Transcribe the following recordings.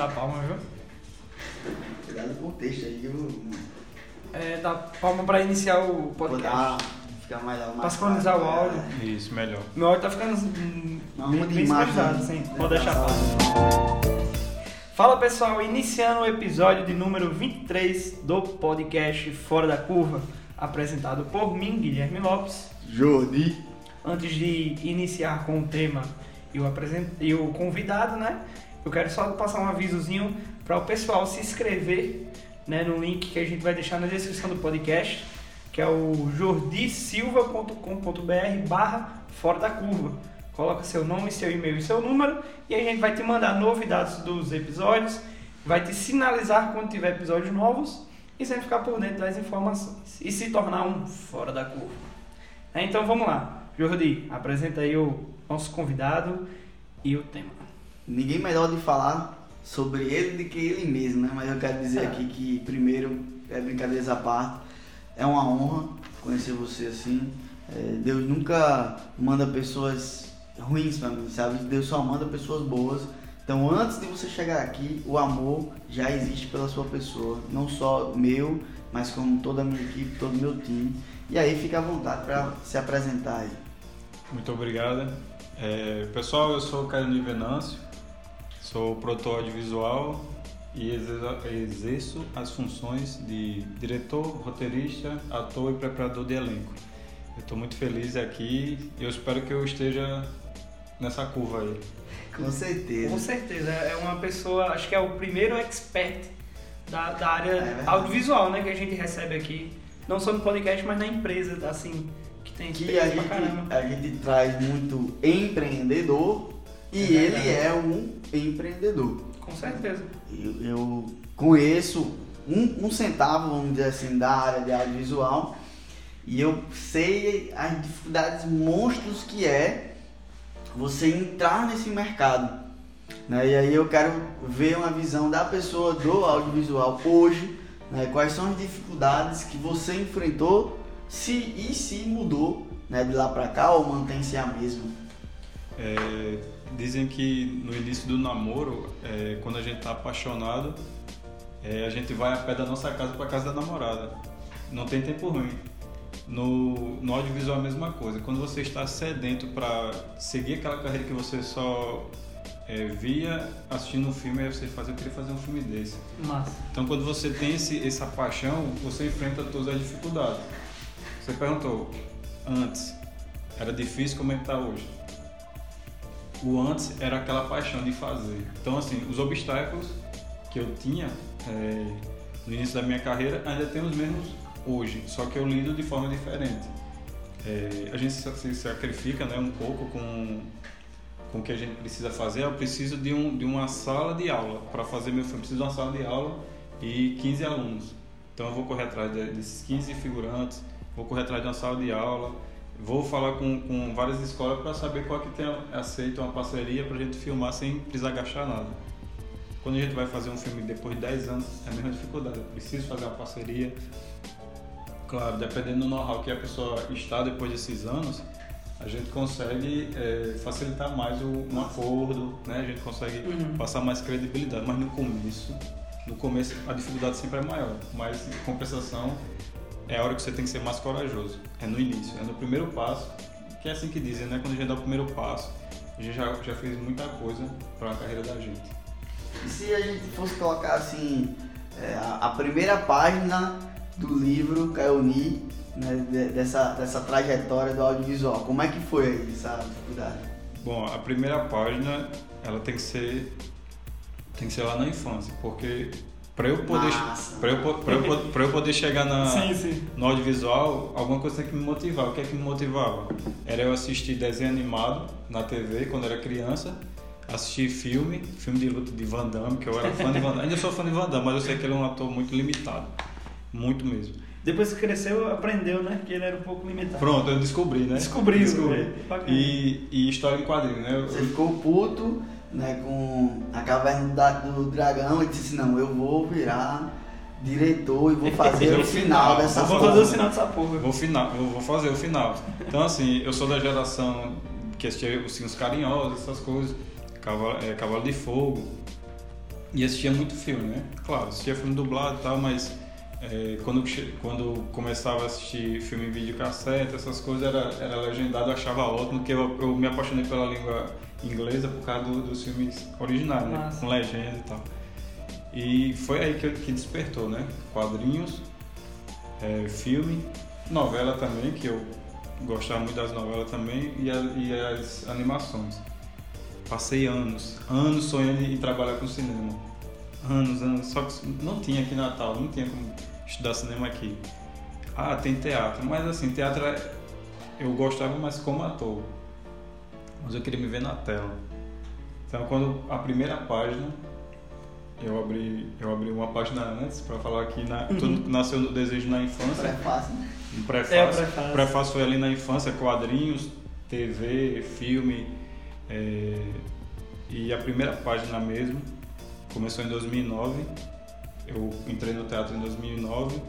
Dá palma, viu? Cuidado com o texto aí, eu É, dá palma pra iniciar o podcast. dar, ficar mais mais Pra sincronizar o áudio. é. Isso, melhor. Meu áudio tá ficando hum, Não, bem, bem sincronizado, né? sim. Pode deixar fácil. Fala pessoal, iniciando o episódio de número 23 do podcast Fora da Curva, apresentado por mim, Guilherme Lopes. Jordi. Antes de iniciar com o tema e o, apresent... e o convidado, né? Eu quero só passar um avisozinho para o pessoal se inscrever né, no link que a gente vai deixar na descrição do podcast, que é o jordisilva.com.br barra fora da curva. Coloca seu nome, seu e-mail e seu número e a gente vai te mandar novidades dos episódios, vai te sinalizar quando tiver episódios novos e sempre ficar por dentro das informações e se tornar um fora da curva. Né, Então vamos lá. Jordi, apresenta aí o nosso convidado e o tema. Ninguém melhor de falar sobre ele do que ele mesmo, né? Mas eu quero dizer aqui que, primeiro, é brincadeiras à parte, é uma honra conhecer você assim. É, Deus nunca manda pessoas ruins pra mim, sabe? Deus só manda pessoas boas. Então, antes de você chegar aqui, o amor já existe pela sua pessoa, não só meu, mas como toda a minha equipe, todo o meu time. E aí, fica à vontade para se apresentar aí. Muito obrigado. É, pessoal, eu sou o Caio Venâncio, sou produtor audiovisual e exerço, as funções de diretor, roteirista, ator e preparador de elenco. Eu estou muito feliz aqui e eu espero que eu esteja nessa curva aí. Com certeza. Com certeza, é uma pessoa, acho que é o primeiro expert da, da área É audiovisual, né, que a gente recebe aqui, não só no podcast, mas na empresa, assim, que tem que a gente, caramba. a gente traz muito empreendedor e É ele é um empreendedor. Com certeza. Eu, eu conheço um, um centavo, vamos dizer assim, da área de audiovisual e eu sei as dificuldades monstros que é você entrar nesse mercado. Né? E aí eu quero ver uma visão da pessoa do audiovisual hoje, né? quais são as dificuldades que você enfrentou se, e se mudou né? de lá pra cá ou mantém-se a mesma. É, dizem que no início do namoro, é, quando a gente está apaixonado, é, a gente vai a pé da nossa casa para casa da namorada. Não tem tempo ruim. No, no audiovisual é a mesma coisa. Quando você está sedento para seguir aquela carreira que você só é, via assistindo um filme, aí você faz, eu queria fazer um filme desse. Massa. Então, quando você tem esse, essa paixão, você enfrenta todas as dificuldades. Você perguntou, antes, era difícil como é que está hoje? O antes era aquela paixão de fazer. Então, assim, os obstáculos que eu tinha é, no início da minha carreira ainda tem os mesmos hoje, só que eu lido de forma diferente. É, a gente se sacrifica né, um pouco com, com o que a gente precisa fazer. Eu preciso de, um, de uma sala de aula para fazer meu filme. Preciso de uma sala de aula e 15 alunos. Então eu vou correr atrás de- desses 15 figurantes, vou correr atrás de uma sala de aula, vou falar com, com várias escolas para saber qual que tem aceito uma parceria para a gente filmar sem precisar gastar nada. Quando a gente vai fazer um filme depois de 10 anos, é a mesma dificuldade. Eu preciso fazer uma parceria. Claro, dependendo do know-how que a pessoa está depois desses anos, a gente consegue é, facilitar mais o, um acordo, né? a gente consegue Uhum. passar mais credibilidade. Mas no começo, no começo a dificuldade sempre é maior, mas em compensação é a hora que você tem que ser mais corajoso. É no início, é no primeiro passo, que é assim que dizem, né? Quando a gente dá o primeiro passo, a gente já, já fez muita coisa para a carreira da gente. E se a gente fosse colocar assim, é, a, a primeira página do livro Caoni né, de- dessa, dessa trajetória do audiovisual. Como é que foi aí essa dificuldade? Bom, a primeira página, ela tem que ser tem que ser lá na infância, porque para eu poder para eu, pra eu, pra eu poder chegar na Sim, sim. no audiovisual, alguma coisa tem que me motivar. O que é que me motivava? Era eu assistir desenho animado na TV quando era criança, assistir filme, filme de luta de Van Damme, que eu era fã de Van Damme. Ainda sou fã de Van Damme, mas eu sei que ele é um ator muito limitado. Muito mesmo. Depois que cresceu, aprendeu, né? Que ele era um pouco limitado. Pronto, eu descobri, né? Descobriu. Descobri. né? Bacana. E, e história em quadrinho, né? Eu- Você ficou puto né, com a caverna do, do dragão e disse não, eu vou virar diretor e vou fazer o final dessa Vou porra. fazer o sinal dessa porra. Vou, final, eu vou fazer o final. Então, assim, eu sou da geração que assistia os Ursinhos Carinhosos, essas coisas, Cavalo, é, Cavalo de Fogo, e assistia muito filme, né? Claro, assistia filme dublado e tal, mas é, quando, quando começava a assistir filme em videocassete, essas coisas, era, era legendado, eu achava ótimo, porque eu, eu me apaixonei pela língua inglesa por causa do- dos filmes originais, né? Com legenda e tal. E foi aí que, que despertou, né? Quadrinhos, é, filme, novela também, que eu gostava muito das novelas também, e, a- e as animações. Passei anos, anos sonhando em trabalhar com cinema. Anos, anos. Só que não tinha aqui em Natal, não tinha como estudar cinema aqui. Ah, tem teatro, mas assim, teatro é- eu gostava mais como ator. Mas eu queria me ver na tela. Então quando a primeira página eu abri, eu abri uma página antes para falar que na, tudo nasceu no desejo na infância. Pré-fácil, né? Um É, o prefácio. prefácio. prefácio foi ali na infância, quadrinhos, TV, filme. é, e a primeira página mesmo começou em 2009. Eu entrei no teatro em 2009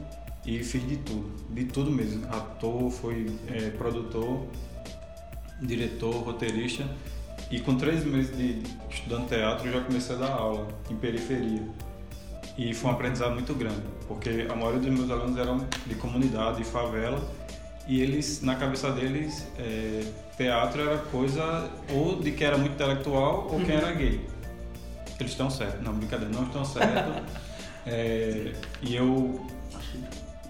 e fiz de tudo, de tudo mesmo. Ator, fui é, produtor, diretor, roteirista. E com três meses de estudando teatro, eu já comecei a dar aula em periferia. E foi um aprendizado muito grande, porque a maioria dos meus alunos eram de comunidade, de favela, e eles, na cabeça deles, é, teatro era coisa ou de quem era muito intelectual ou quem era gay. Eles estão certos. Não, brincadeira, não estão certos. É, e eu.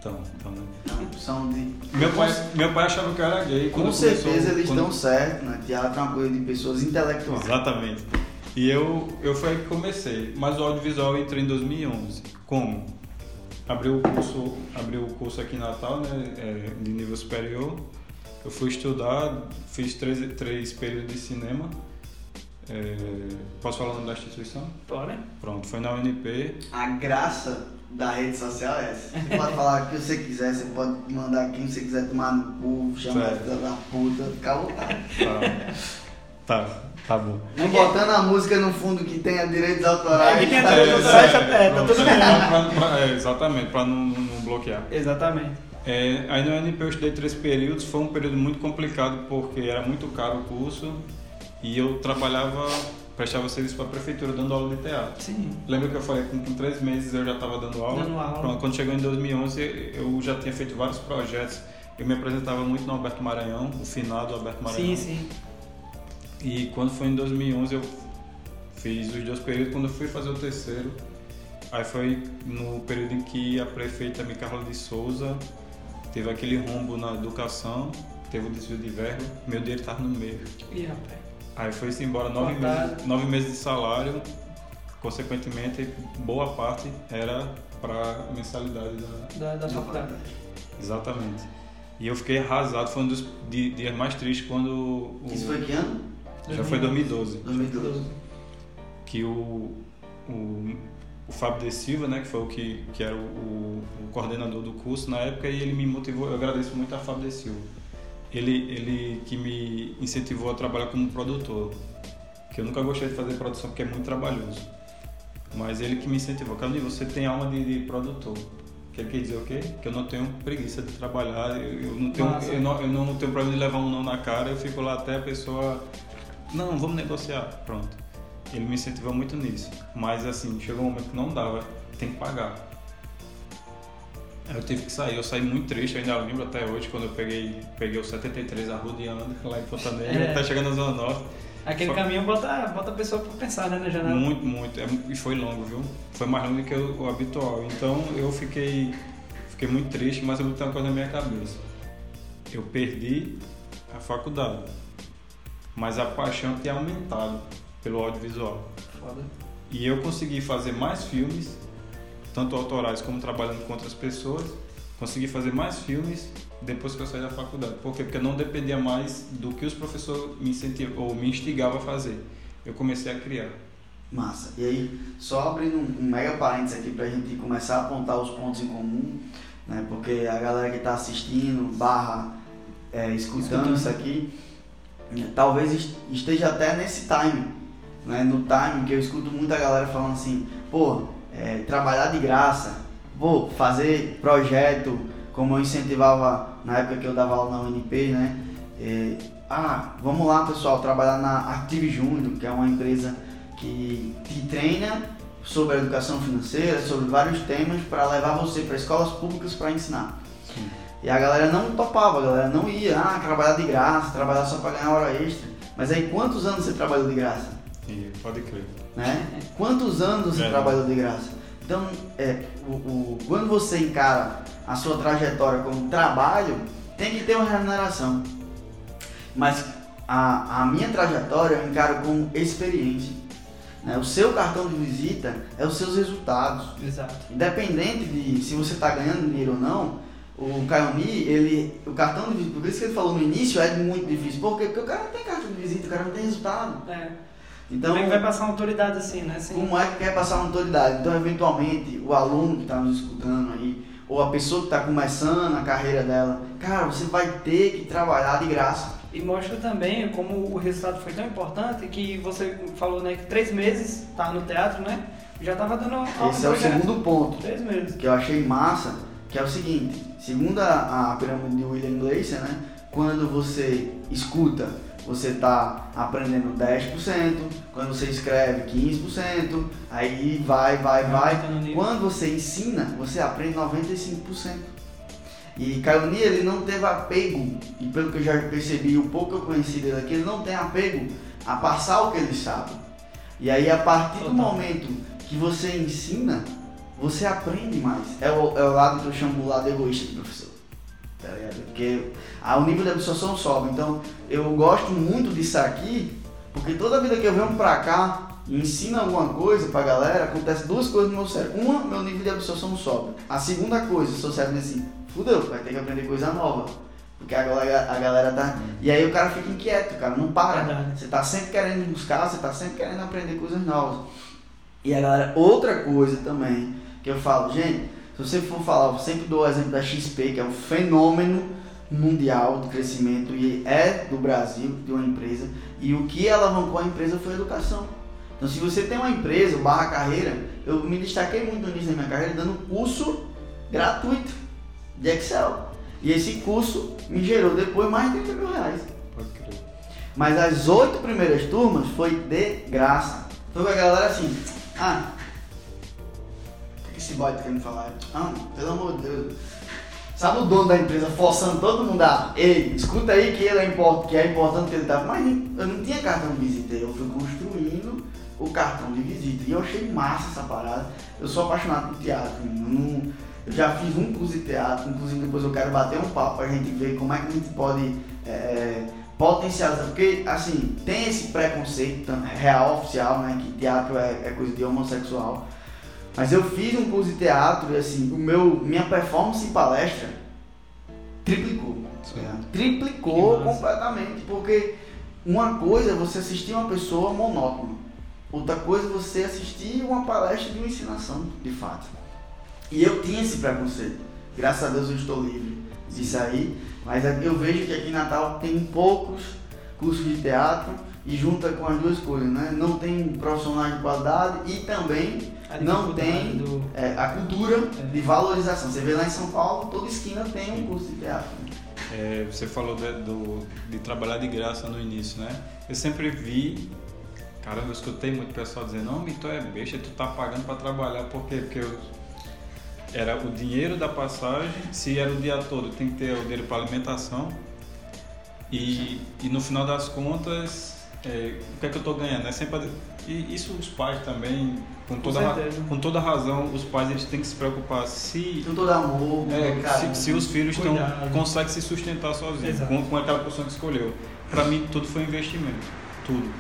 Então, então, né? não, são de... Meu pai, meu pai achava que eu era gay. Com quando certeza começou- eles quando- estão certos, né? Teatro é uma coisa de pessoas intelectuais. Exatamente. E eu, eu foi aí que comecei. Mas o audiovisual eu entrei em 2011. Como? Abri o curso, abri o curso aqui em Natal, né, é, de nível superior. Eu fui estudar, fiz três, três períodos de cinema. É, posso falar o nome da instituição? Bora. Pronto, foi na UNP. A graça da rede social é essa. Você pode falar o que você quiser, você pode mandar quem você quiser tomar no cu, chamar filha da puta, fica à vontade. Tá, tá, tá bom. Não botando a música no fundo que tenha direitos autorais. É, que tenha tá direitos tudo autorais. certo. é, tá tudo bem. pra- pra- é, exatamente, para não, não bloquear. Exatamente. É, aí na UNP eu estudei três períodos, foi um período muito complicado porque era muito caro o curso e eu trabalhava, prestava serviço para a prefeitura dando aula de teatro. Sim. Lembra que eu falei que com três meses eu já estava dando aula? Dando aula. Pronto, quando chegou em 2011 eu já tinha feito vários projetos. Eu me apresentava muito no Alberto Maranhão, o finado Alberto Maranhão. Sim, sim. E quando foi em 2011 eu fiz os dois períodos. Quando eu fui fazer o terceiro, aí foi no período em que a prefeita Micaela de Souza teve aquele rombo na educação, teve o desvio de verba, meu dinheiro estava no meio. Ih, rapaz. Aí foi-se embora nove meses, nove meses de salário, consequentemente boa parte era para mensalidade da, Da, da faculdade. Exatamente. E eu fiquei arrasado, foi um dos di- dias mais tristes quando o, Isso foi que ano? já foi 2012. 2012. que o, o, o Fábio de Silva, né, que foi o que, que era o, o, o coordenador do curso na época, e ele me motivou, eu agradeço muito a Fábio de Silva. Ele, ele que me incentivou a trabalhar como produtor, que eu nunca gostei de fazer produção porque é muito trabalhoso. Mas ele que me incentivou, Carlinhos, você tem alma de, de produtor. Que ele quer dizer o quê? Que eu não tenho preguiça de trabalhar, eu, eu não tenho, eu, não, eu não tenho problema de levar um não na cara, eu fico lá até a pessoa, não, vamos negociar, pronto. Ele me incentivou muito nisso. Mas assim, chegou um momento que não dava, tem que pagar. Aí eu tive que sair, eu saí muito triste, eu ainda lembro até hoje quando eu peguei, peguei o 73 arrodeando lá em Ponta Negra, É. tá chegando na Zona Norte. Aquele Foi- caminho bota, bota a pessoa pra pensar, né, na janela. Muito, muito. É, e foi longo, viu? Foi mais longo do que o, o habitual. Então eu fiquei, fiquei muito triste, mas eu botei uma coisa na minha cabeça. eu perdi a faculdade, mas a paixão tinha aumentado pelo audiovisual. Foda. E eu consegui fazer mais filmes, tanto autorais como trabalhando com outras pessoas. Consegui fazer mais filmes depois que eu saí da faculdade. Por quê? Porque eu não dependia mais do que os professores me incentivavam ou me instigavam a fazer. Eu comecei a criar. Massa. E aí, só abrindo um, mega parênteses aqui pra gente começar a apontar os pontos em comum, né? Porque a galera que tá assistindo, barra, é, escutando Escutando. isso aqui, né, talvez est- esteja até nesse time, né? No time que eu escuto muita galera falando assim, pô, é, trabalhar de graça, pô, fazer projeto, como eu incentivava na época que eu dava aula na UNP, né? É, ah, vamos lá pessoal, trabalhar na Active Júnior, que é uma empresa que te treina sobre a educação financeira, sobre vários temas para levar você para escolas públicas para ensinar. Sim. E a galera não topava, a galera não ia, ah, trabalhar de graça, trabalhar só para ganhar hora extra. Mas aí quantos anos você trabalhou de graça? E pode crer. né? Quantos anos você É. trabalhou de graça? Então, é, o, o- quando você encara a sua trajetória como trabalho, tem que ter uma remuneração. Mas a, a minha trajetória eu encaro como experiência. né? O seu cartão de visita é os seus resultados. Exato. Independente de se você está ganhando dinheiro ou não, o Kaiomi, ele, o cartão de visita, por isso que ele falou no início, é muito difícil. Por quê? Porque o cara não tem cartão de visita, o cara não tem resultado. É. Então, Como é que vai passar uma autoridade assim, né? Assim, como é que quer passar uma autoridade? Então, eventualmente, o aluno que está nos escutando aí, ou a pessoa que está começando a carreira dela, cara, você vai ter que trabalhar de graça. E mostra também como o resultado foi tão importante que você falou, né, que três meses tá no teatro, né? Já tava dando aula Esse é o segundo ponto Três meses. que eu achei massa, que é o seguinte, segundo a, a pirâmide de William Glaser, né, quando você escuta, você está aprendendo 10%, quando você escreve 15%, aí vai, vai, vai. Quando você ensina, você aprende 95%. E Caioni, ele não teve apego, e pelo que eu já percebi, o pouco que eu conheci dele aqui, ele não tem apego a passar o que ele sabe. E aí, a partir do momento que você ensina, você aprende mais. É o, é o lado que eu chamo o lado egoísta do professor. Tá ligado? Porque ah, o nível de absorção sobe. Então, eu gosto muito disso aqui, porque toda vida que eu venho pra cá e ensino alguma coisa pra galera, acontece duas coisas no meu cérebro. Uma, meu nível de absorção sobe. A segunda coisa, o seu cérebro diz assim, fudeu, vai ter que aprender coisa nova. Porque a galera, a galera tá. E aí o cara fica inquieto, cara, não para. Você tá sempre querendo buscar, você tá sempre querendo aprender coisas novas. E a galera, outra coisa também, que eu falo, gente, se você for falar, eu sempre dou o exemplo da XP, que é um fenômeno mundial de crescimento e é do Brasil, de uma empresa, e o que alavancou a empresa foi a educação. Então, se você tem uma empresa, barra carreira, eu me destaquei muito no início da minha carreira dando curso gratuito de Excel. E esse curso me gerou depois mais de 30 mil reais. Pode crer. Mas as oito primeiras turmas foi de graça. Foi com a galera assim, ah, esse boy tá querendo falar? Ah, pelo amor de Deus. Sabe o dono da empresa forçando todo mundo a, ei, escuta aí que ele é importante, que é importante que ele tá. Mas eu não tinha cartão de visita, eu fui construindo o cartão de visita. E eu achei massa essa parada. Eu sou apaixonado por teatro. Eu, já fiz um curso de teatro, inclusive depois eu quero bater um papo pra gente ver como é que a gente pode é, potencializar. Porque, assim, tem esse preconceito real, oficial, né? Que teatro é, é coisa de homossexual. Mas eu fiz um curso de teatro e, assim, o meu, minha performance em palestra triplicou. ligado? Triplicou completamente. Porque uma coisa é você assistir uma pessoa monótona. Outra coisa é você assistir uma palestra de uma ensinação, de fato. E eu tinha esse preconceito. Graças a Deus eu estou livre disso aí. Mas eu vejo que aqui em Natal tem poucos cursos de teatro e junta com as duas coisas, né? Não tem profissionais de qualidade e também A não tem do- é, a cultura de valorização. Você vê lá em São Paulo, toda esquina tem um curso de teatro. É, você falou de, do- de trabalhar de graça no início, né? Eu sempre vi, caramba, eu escutei muito pessoal dizendo, não, tu é besta, tu tá pagando pra trabalhar, por quê? Porque eu, era o dinheiro da passagem, se era o dia todo, tem que ter o dinheiro para alimentação. E, e no final das contas, é, o que é que eu estou ganhando? É sempre, e isso os pais também, com Com toda, certeza. com toda razão, os pais eles têm que se preocupar se, Com todo amor, é, se, se os filhos tão, Cuidado. conseguem se sustentar sozinhos, com, com aquela pessoa que escolheu. Para mim, tudo foi investimento. Tudo.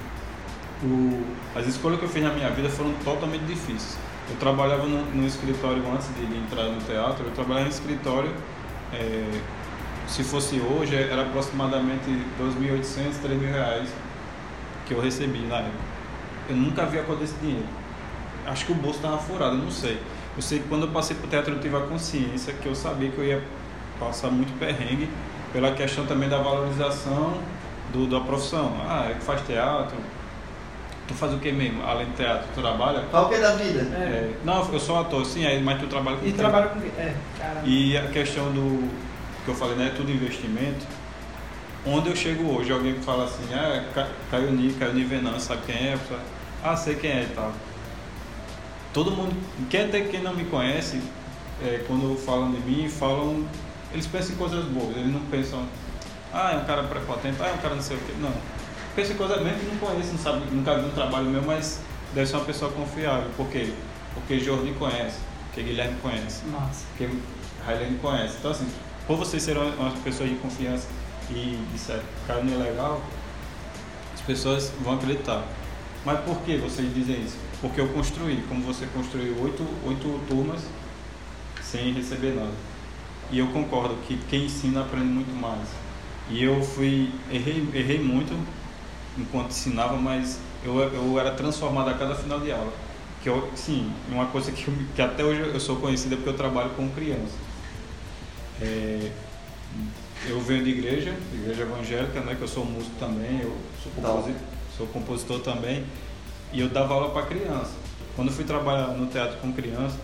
O, as escolhas que eu fiz na minha vida foram totalmente difíceis. Eu trabalhava no, no escritório antes de, de entrar no teatro, eu trabalhava em escritório. é, se fosse hoje, era aproximadamente 2.800, 3.000 reais que eu recebi na época. Eu nunca vi a cor desse dinheiro. Acho que o bolso estava furado, eu não sei. Eu sei que quando eu passei pro teatro eu tive a consciência que eu sabia que eu ia passar muito perrengue pela questão também da valorização do, da profissão. Ah, é que faz teatro. Tu faz o que mesmo? Além do teatro, tu trabalha? Qual que é da vida? É. É, não, eu sou ator, sim, aí, mas tu trabalha com E quê? trabalha com. É, caramba. E a questão do que eu falei, né? Tudo investimento. Onde eu chego hoje, alguém que fala assim, ah, Ca- Caioni, Caioni Venan, sabe quem é? Falo, ah, sei quem é e tal. Todo mundo, quem até quem não me conhece, é, quando falam de mim, falam, eles pensam em coisas boas, eles não pensam, ah, é um cara prepotente, ah, é um cara não sei o quê. Não. Pensa em coisas mesmo que não conhece, não sabe, nunca viu um trabalho meu, mas deve ser uma pessoa confiável. Por quê? Porque Jordi conhece, porque Guilherme conhece Massa. que Railene conhece. Então, assim, por vocês serem uma pessoa de confiança e disser cara não é legal, as pessoas vão acreditar. Mas por que vocês dizem isso? Porque eu construí, como você construiu oito, oito turmas sem receber nada. E eu concordo que quem ensina aprende muito mais. E eu fui, errei, errei muito enquanto ensinava, mas eu, eu era transformado a cada final de aula. Que eu, sim, uma coisa que, eu- que até hoje eu sou conhecida porque eu trabalho com criança. É, eu venho de igreja, igreja evangélica, né, que eu sou músico também, eu sou, composi sou compositor também, e eu dava aula para criança. Quando eu fui trabalhar no teatro com criança,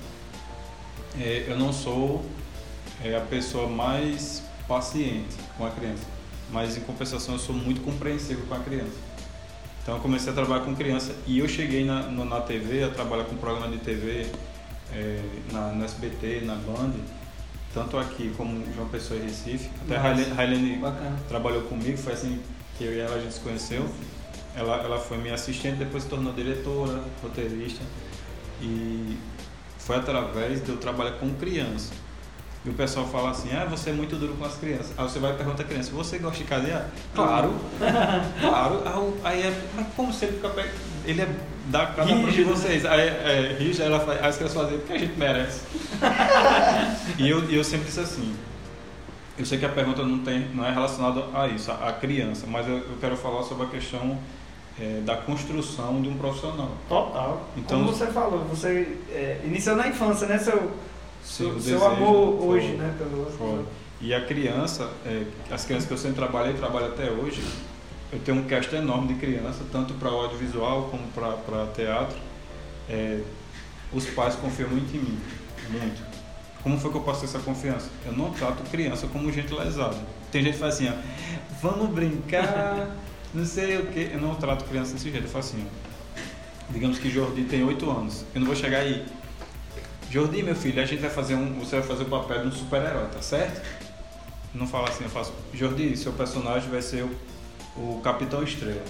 é, eu não sou é, a pessoa mais paciente com a criança, mas em compensação eu sou muito compreensivo com a criança. Então eu comecei a trabalhar com criança e eu cheguei na, no- na TV, a trabalhar com programa de TV, é, na, no SBT, na Band, tanto aqui como João Pessoa e Recife. Até a Nossa. Bacana. trabalhou comigo, foi assim que eu e ela a gente se conheceu. Ela, ela foi minha assistente, depois se tornou diretora, roteirista. E foi através de eu trabalhar com criança. E o pessoal fala assim, ah, você é muito duro com as crianças. Aí você vai e pergunta à criança, você gosta de cadear? Claro, claro. Aí é, mas como você fica? Ele é da cada um de Rígido. vocês. Aí é, rígido, ela faz, as crianças fazem porque a gente merece. e eu, eu sempre disse assim, eu sei que a pergunta não, tem, não é relacionada a isso, a, a criança, mas eu, eu quero falar sobre a questão eh, da construção de um profissional. Total. Então- Como você falou, você é, iniciou na infância, né? Seu, seu, seu desejo amor foi- hoje, né? Pelo. E a criança, eh, as crianças que eu sempre trabalhei e trabalho até hoje, eu tenho um cast enorme de criança, tanto para audiovisual como para teatro. Eh, os pais confiam muito em mim, muito. Como foi que eu passei essa confiança? Eu não trato criança como gente lesada. Tem gente que faz assim, ó, vamos brincar, não sei o que. Eu não trato criança desse jeito, eu faço assim, ó. Digamos que Jordi tem 8 anos. Eu não vou chegar aí. Jordi, meu filho, a gente vai fazer um. Você vai fazer o papel de um super-herói, tá certo? Não falo assim, eu faço. Jordi, seu personagem vai ser o, o Capitão Estrela.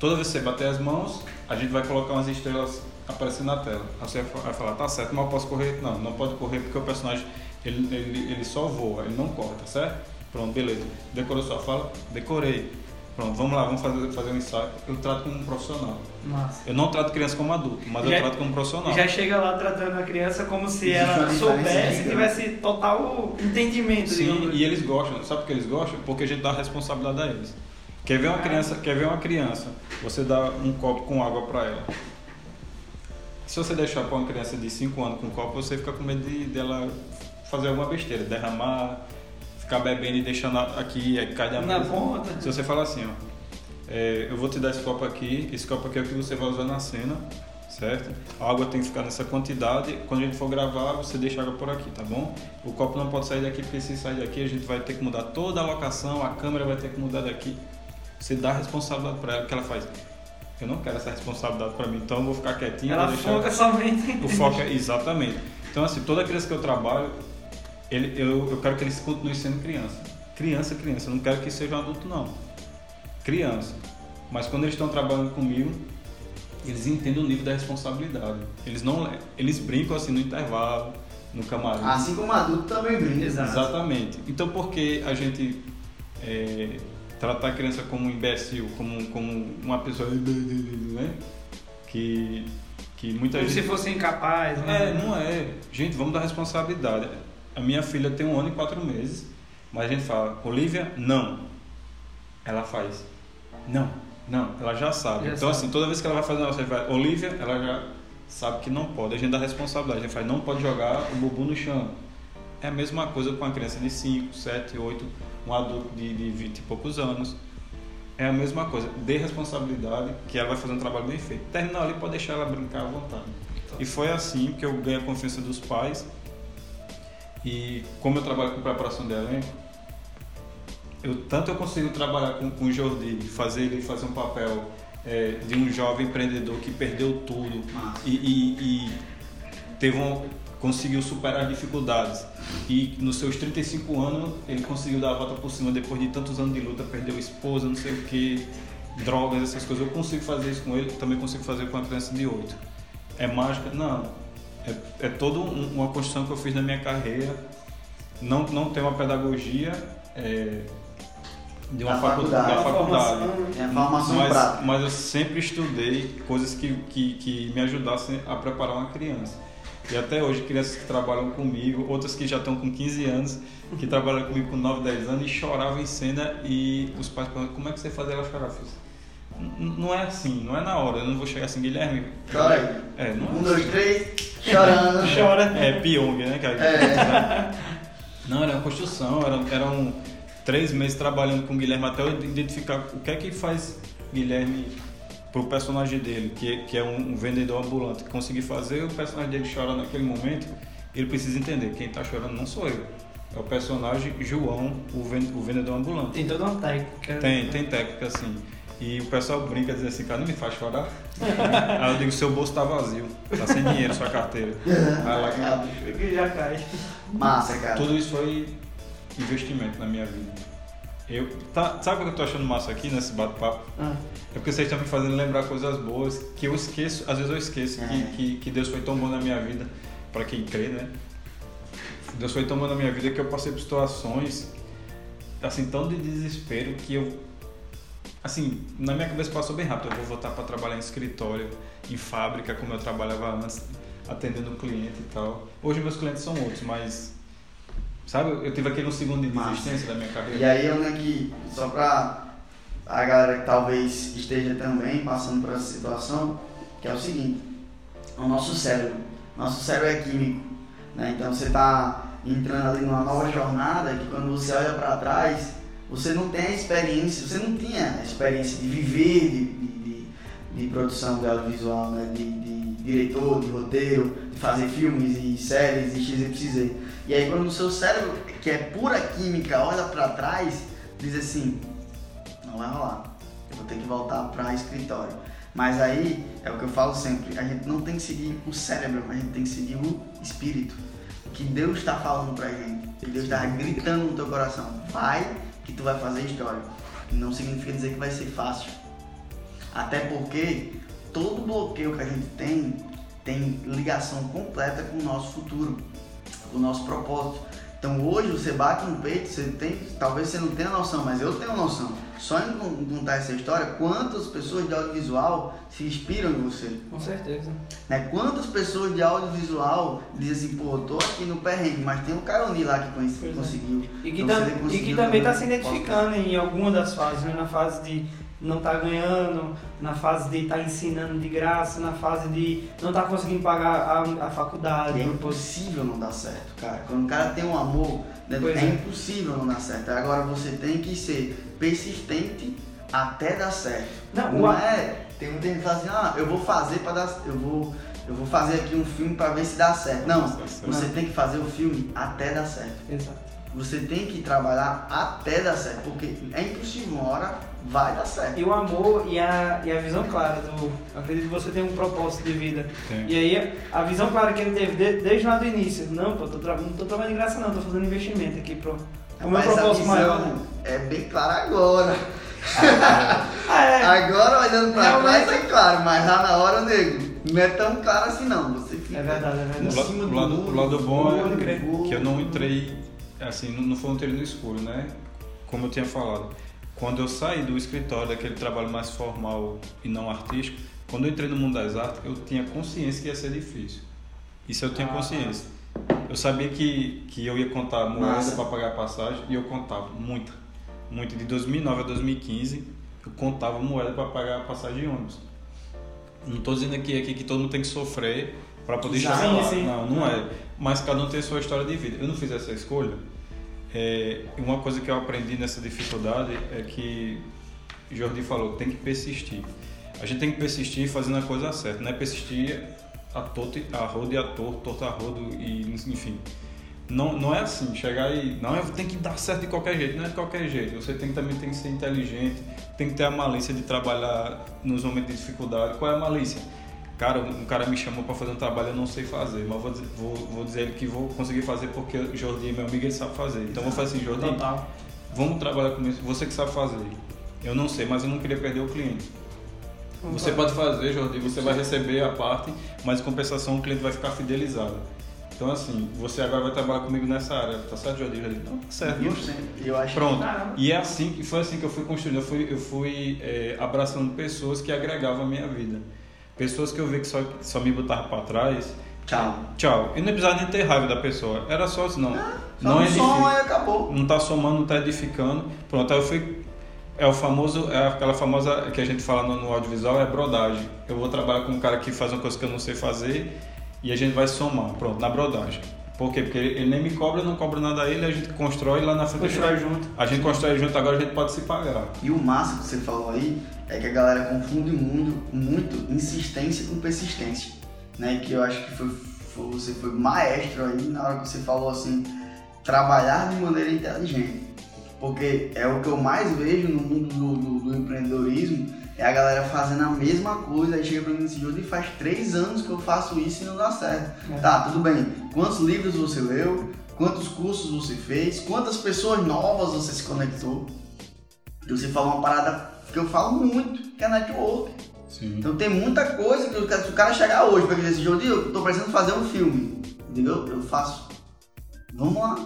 Toda vez que você bater as mãos, a gente vai colocar umas estrelas aparecendo na tela. Aí você vai falar, tá certo, mas eu posso correr? Não, não pode correr porque o personagem ele, ele, ele só voa, ele não corre, tá certo? Pronto, beleza. Decorou sua fala? Decorei. Pronto, vamos lá, vamos fazer, fazer um ensaio. Eu trato como um profissional. Massa. Eu não trato criança como adulto, mas Já- eu trato como profissional. E já chega lá tratando a criança como se ela soubesse, gigante. tivesse total entendimento. Sim, e eles gostam. Sabe por que eles gostam? Porque a gente dá responsabilidade a eles. Quer ver uma criança, quer ver uma criança, você dá um copo com água para ela. Se você deixar para uma criança de 5 anos com um copo, você fica com medo de dela fazer alguma besteira, derramar, ficar bebendo e deixando aqui, aí cai da Na mesa. ponta. Se você falar assim, ó, é, eu vou te dar esse copo aqui, esse copo aqui é o que você vai usar na cena, certo? A água tem que ficar nessa quantidade, quando a gente for gravar, você deixa a água por aqui, tá bom? O copo não pode sair daqui, porque se sair daqui, a gente vai ter que mudar toda a locação, a câmera vai ter que mudar daqui. Você dá a responsabilidade para ela, que ela faz? Eu não quero essa responsabilidade para mim, então eu vou ficar quietinho, Ela vou deixar... foca somente O foco é exatamente. Então, assim, toda criança que eu trabalho, ele, eu, eu quero que eles continuem sendo criança. Criança, criança. Eu não quero que seja um adulto, não. Criança. Mas quando eles estão trabalhando comigo, eles entendem o nível da responsabilidade. Eles não eles brincam assim no intervalo, no camarim. Assim como adulto também brinca. Exato. Exatamente. Então por que a gente é, tratar a criança como um imbecil, como, como uma pessoa né? que, que muita Como se gente... fosse incapaz, É, né? não é. Gente, vamos dar responsabilidade. A minha filha tem um ano e quatro meses, mas a gente fala, Olivia, não. Ela faz. Não, não, ela já sabe. Já então, sabe. assim, toda vez que ela vai fazer uma você vai, Olivia, ela já sabe que não pode. A gente dá responsabilidade. A gente faz, não pode jogar o bubu no chão. É a mesma coisa com uma criança de 5, 7, 8, um adulto de, de 20 e poucos anos. É a mesma coisa. Dê responsabilidade que ela vai fazer um trabalho bem feito. Terminar ali, pode deixar ela brincar à vontade. E foi assim que eu ganhei a confiança dos pais. E como eu trabalho com preparação de elenco, eu, tanto eu consigo trabalhar com, com o Jordi, fazer ele fazer um papel é, de um jovem empreendedor que perdeu tudo e, e- e teve um, conseguiu superar as dificuldades. E nos seus 35 anos ele conseguiu dar a volta por cima depois de tantos anos de luta, perdeu esposa, não sei o que, drogas, essas coisas. Eu consigo fazer isso com ele, também consigo fazer com uma criança de 8. É mágica? Não. É, é toda um- uma construção que eu fiz na minha carreira. Não, não tem uma pedagogia é, de uma Da facu- faculdade. da faculdade. formação, É formação Mas, prática. mas eu sempre estudei coisas que, que, que me ajudassem a preparar uma criança. E até hoje, crianças que trabalham comigo, outras que já estão com 15 anos, que trabalham comigo com 9, 10 anos e choravam em cena e os pais perguntam, como é que você faz ela chorar? Eu fiz, "N- não é assim, não é na hora, eu não vou chegar assim, Guilherme. Chora aí. É, não é Um, dois, três, chorando. Chora. é Pyong, né? Que É. Não, era uma construção, eram, eram três meses trabalhando com o Guilherme até eu identificar o que é que faz Guilherme pro personagem dele, que, que é um, um vendedor ambulante. Conseguir fazer o personagem dele chorar naquele momento, ele precisa entender, quem tá chorando não sou eu. É o personagem João, o, ven- o vendedor ambulante. Tem toda uma técnica. Tem, tem técnica assim. E o pessoal brinca dizendo assim, cara, não me faz chorar. Aí eu digo, seu bolso tá vazio, tá sem dinheiro, sua carteira. Aí lá, Que já cai. Massa, cara. tudo isso foi investimento na minha vida. Eu, tá, sabe o que eu tô achando massa aqui nesse bate-papo? Ah, É porque vocês estão me fazendo lembrar coisas boas que eu esqueço, às vezes eu esqueço que, É. que, que Deus foi tão bom na minha vida, para quem crê, né? Deus foi tão bom na minha vida que eu passei por situações assim tão de desespero que eu assim, na minha cabeça passou bem rápido, eu vou voltar para trabalhar em escritório, em fábrica como eu trabalhava antes, atendendo o cliente e tal. Hoje meus clientes são outros, mas sabe, eu tive aquele segundo de Massa. desistência da minha carreira. E aí, eu aqui, só pra a galera que talvez esteja também passando por essa situação, que é o seguinte, o nosso cérebro, nosso cérebro é químico, né? Então você tá entrando ali numa nova jornada que quando você olha para trás, você não tem a experiência, você não tinha a experiência de viver de, de, de- de produção de audiovisual, né? De, de diretor, de roteiro, de fazer filmes e séries e XYZ. E aí quando o seu cérebro, que é pura química, olha pra trás, diz assim, não vai rolar. Eu vou ter que voltar pra escritório. Mas aí é o que eu falo sempre, a gente não tem que seguir o cérebro, a gente tem que seguir o espírito. O que Deus está falando pra gente. Que Deus está gritando no teu coração. Vai que tu vai fazer história. Não significa dizer que vai ser fácil. Até porque todo bloqueio que a gente tem tem ligação completa com o nosso futuro, o nosso propósito. Então hoje você bate no peito, você tem, talvez você não tenha noção, mas eu tenho noção. Só em con- contar essa história, quantas pessoas de audiovisual se inspiram em você? com certeza. Né? Quantas pessoas de audiovisual dizem assim, pô, eu tô aqui no perrengue, mas tem um Caironi lá que conseguiu. E que, Então, tam- se ele e que conseguiu, também está eu se identificando em alguma das fases, né? na fase de não estar ganhando, na fase de estar ensinando de graça, na fase de não estar conseguindo pagar a, a faculdade. E é impossível não dar certo, cara. Quando o cara tem um amor, né, é, é. impossível não dar certo. Agora você tem que ser persistente até dar certo. Não, Não o- é. Tem muita gente que fala assim, ah, eu vou fazer para dar. Eu vou, eu vou fazer aqui um filme para ver se dá certo. Não, você tem que fazer o filme até dar certo. Exato. Você tem que trabalhar até dar certo, porque é impossível, uma hora vai dar certo. E o amor e a, e a visão clara do. Acredito que você tem um propósito de vida. Tem. E aí, a visão clara que ele teve de- desde lá do início. Não, pô, tô tra- não tô trabalhando de graça, não, tô fazendo investimento aqui pro. O meu propósito visão maior. né? É bem clara agora. Ah, é. Agora olhando pra Realmente. trás é claro, mas lá na hora, nego, não é tão claro assim não. Você fica. É verdade, é verdade. o do lado, o lado bom é que eu não entrei, assim, não, não foi um tiro no escuro, né? Como eu tinha falado. Quando eu saí do escritório, daquele trabalho mais formal e não artístico, quando eu entrei no mundo das artes, eu tinha consciência que ia ser difícil. Isso eu tinha Ah. consciência. Eu sabia que, que eu ia contar moeda para pagar a passagem e eu contava muita. Muito. De 2009 a 2015, eu contava moeda para pagar a passagem de ônibus. Não estou dizendo aqui, aqui que todo mundo tem que sofrer para poder chegar lá. sim. Não, não é. Mas cada um tem sua história de vida. Eu não fiz essa escolha. É, uma coisa que eu aprendi nessa dificuldade é que Jordi falou, tem que persistir. A gente tem que persistir fazendo a coisa certa, não é persistir a, torto, a rodo e a torto, torto a rodo e enfim. Não, não é assim, chegar e. Não, tenho que dar certo de qualquer jeito. Não é de qualquer jeito. Você tem, também tem que ser inteligente, tem que ter a malícia de trabalhar nos momentos de dificuldade. Qual é a malícia? Cara, um cara me chamou para fazer um trabalho eu não sei fazer, mas vou dizer, vou, vou dizer ele que vou conseguir fazer porque o Jordi é meu amigo ele sabe fazer. Então eu vou fazer assim, Jordi, Total. vamos trabalhar com isso. Você que sabe fazer. Eu não sei, mas eu não queria perder o cliente. Você pode fazer, Jordi, você vai receber a parte, mas em compensação o cliente vai ficar fidelizado. Então assim, você agora vai trabalhar comigo nessa área, tá certo, Jordi? Jordi? Não, tá certo. Eu, eu acho Pronto. Caramba. E é assim que foi assim que eu fui construindo. Eu fui, eu fui é, abraçando pessoas que agregavam a minha vida. Pessoas que eu vi que só, só me botavam para trás. Tchau. Tchau. E não precisava nem ter raiva da pessoa. Era só assim, não. Só não um é som aí acabou. não tá somando, não tá edificando. Pronto, aí eu fui. É o famoso, é aquela famosa que a gente fala no, no audiovisual, é brodagem. Eu vou trabalhar com um cara que faz uma coisa que eu não sei fazer e a gente vai somar, pronto, na brodagem. Por quê? Porque ele, ele nem me cobra, eu não cobro nada a ele, a gente constrói lá na frente. Constrói junto. A gente constrói junto, agora a gente pode se pagar. E o massa que você falou aí é que a galera confunde muito, muito insistência com persistência. Né? Que eu acho que foi, foi- você foi maestro aí na hora que você falou assim, trabalhar de maneira inteligente. Porque é o que eu mais vejo no mundo do, do- do empreendedorismo, é a galera fazendo a mesma coisa, aí chega pra mim e diz, Jodi, faz três anos que eu faço isso e não dá certo. É. Tá, tudo bem. Quantos livros você leu? Quantos cursos você fez? Quantas pessoas novas você se conectou? E você falou uma parada que eu falo muito, que é network. Sim. Então tem muita coisa que o cara- se o cara chegar hoje pra dizer assim, Jodi, eu tô precisando fazer um filme. Entendeu? Eu faço. Vamos lá.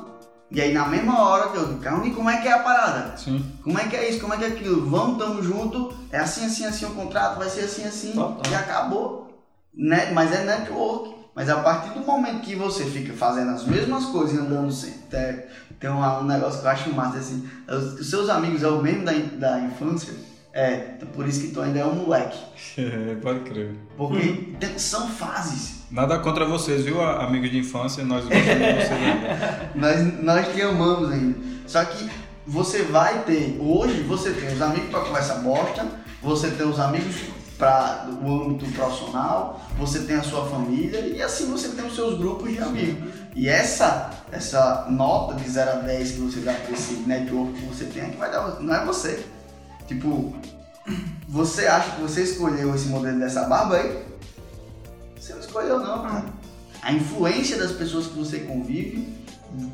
E aí na mesma hora que eu digo, calma, e como é que é a parada? Sim. Como é que é isso? Como é que é aquilo? Vamos, tamo junto. É assim, assim, assim o contrato, vai ser assim, assim. Total. E acabou. Né? Mas é network. Mas a partir do momento que você fica fazendo as mesmas coisas e andando sempre. Tem, tem um, um negócio que eu acho massa assim. Os, seus amigos é o mesmo da, da infância. É, então por isso que tu ainda é um moleque. Pode crer. Porque são fases. Nada contra vocês, viu, amigos de infância? Nós gostamos de vocês ainda. Nós, nós te amamos ainda. Só que você vai ter, hoje você tem os amigos para conversa bosta, você tem os amigos para o âmbito profissional, você tem a sua família e assim você tem os seus grupos de amigos. E essa, essa nota de 0 a 10 que você dá para esse network que você tem é que vai dar, não é você. Tipo, você acha que você escolheu esse modelo dessa barba aí? Você não escolheu não, cara. A influência das pessoas que você convive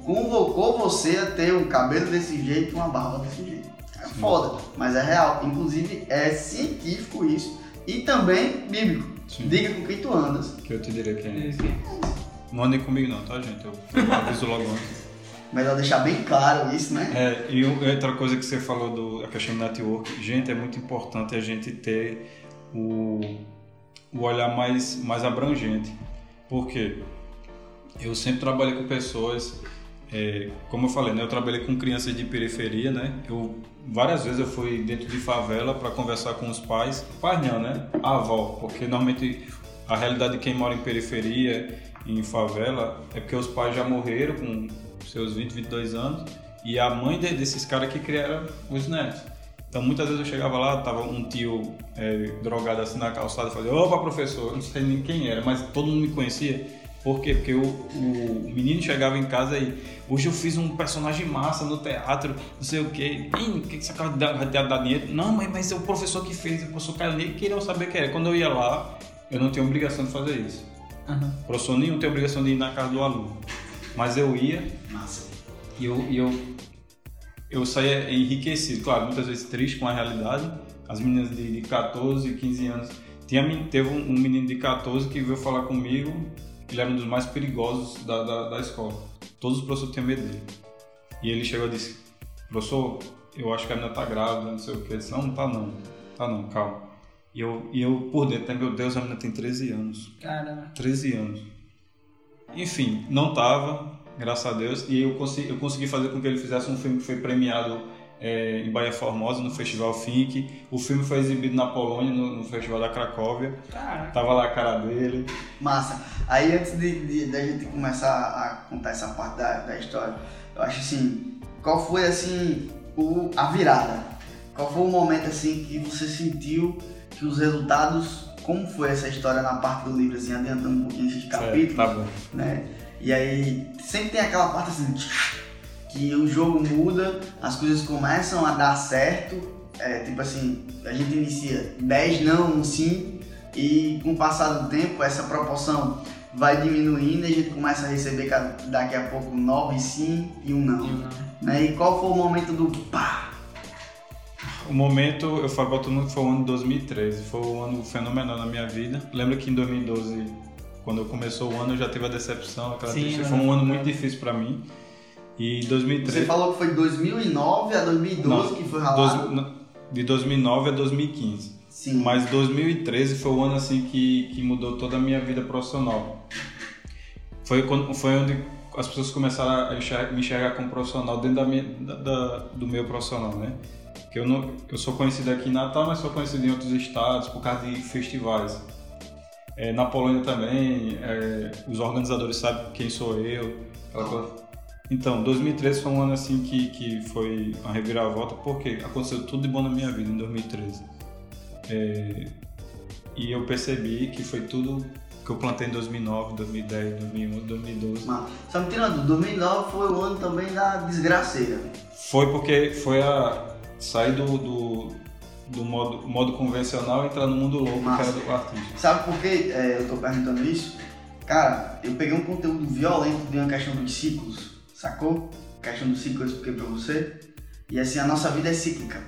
convocou você a ter um cabelo desse jeito e uma barba desse jeito. É foda, mas é real. Inclusive é científico isso e também bíblico. Sim. Diga com quem tu andas. Que eu te direi quem é. Isso. Não andem comigo não, tá, gente? Eu aviso logo antes. Melhor deixar bem claro isso, né? É, e outra coisa que você falou do a questão do network, gente, é muito importante a gente ter o, o olhar mais, mais abrangente. Por quê? Eu sempre trabalhei com pessoas, é, como eu falei, né, eu trabalhei com crianças de periferia, né? Eu várias vezes eu fui dentro de favela para conversar com os pais, pais não, né? A avó, porque normalmente a realidade de quem mora em periferia, em favela, é porque os pais já morreram com seus 20, 22 anos e a mãe de- desses caras que criaram os netos. Então muitas vezes eu chegava lá, tava um tio é, drogado assim na calçada e fazia, opa professor, eu não sei nem quem era, mas todo mundo me conhecia. Por quê? Porque o, o menino chegava em casa e hoje eu fiz um personagem massa no teatro, não sei o quê. Ih, o que você acaba de dar, dar dinheiro? Não, mas, mas é o professor que fez, o professor Caio nem queria saber quem era. Quando eu ia lá, eu não tinha obrigação de fazer isso. O professor nenhum tem obrigação de ir na casa do aluno. Mas eu ia Massa. e eu, e eu, eu saía enriquecido, claro, muitas vezes triste com a realidade. As meninas de, de 14, 15 anos. Tinha, teve um, um menino de 14 que veio falar comigo, ele era um dos mais perigosos da, da, da escola. Todos os professores tinham medo dele. E ele chegou e disse: Professor, eu acho que a menina tá grávida, não sei o que. Eu disse: Não, não tá não. Tá não, calma. E eu, e eu por dentro, meu Deus, a menina tem 13 anos. Caramba. 13 anos. Enfim, não tava, graças a Deus. E eu consegui, eu consegui fazer com que ele fizesse um filme que foi premiado é, em Bahia Formosa, no Festival Fink. O filme foi exibido na Polônia, no, no Festival da Cracóvia. Caraca. Tava lá a cara dele. Massa. Aí antes de, de, da gente começar a contar essa parte da, da história, eu acho assim, qual foi assim o, a virada? Qual foi o momento assim que você sentiu que os resultados, como foi essa história na parte do livro, assim, adiantando um pouquinho esses capítulos, tá bom. né? E aí sempre tem aquela parte assim que o jogo muda, as coisas começam a dar certo, é, tipo assim, a gente inicia 10 não, um sim, e com o passar do tempo essa proporção vai diminuindo e a gente começa a receber daqui a pouco 9 sim e um não. Não. Né? E qual foi o momento do pá? O momento, eu falo pra todo mundo que foi o ano de 2013. Foi um ano fenomenal na minha vida. Lembra que em 2012, quando começou o ano, eu já tive a decepção, aquela Sim, tristeza. eu Foi um ano muito difícil pra mim. E em Você 2013... falou que foi de 2009 a 2012 Não, que foi ralado. dois- não, de 2009 a 2015. Sim. Mas 2013 foi o ano assim que, que mudou toda a minha vida profissional. Foi, quando, foi onde as pessoas começaram a enxergar- me enxergar como profissional dentro da minha, da- da- do meu profissional, né? Que eu, não, eu sou conhecido aqui em Natal, mas sou conhecido em outros estados por causa de festivais. É, na Polônia também, é, os organizadores sabem quem sou eu. Então, 2013 foi um ano assim que, que foi uma reviravolta, porque aconteceu tudo de bom na minha vida em 2013. É, e eu percebi que foi tudo que eu plantei em 2009, 2010, 2011, 2012. Mas, só me tirando, 2009 foi o ano também da desgraceira. Foi porque foi a sair do, do, do modo, modo convencional entrar no mundo louco que Massa. era do artista. Sabe por que é, eu tô perguntando isso? Cara, eu peguei um conteúdo violento de uma questão dos ciclos, sacou? A questão dos ciclos eu expliquei pra você. E assim, a nossa vida é cíclica,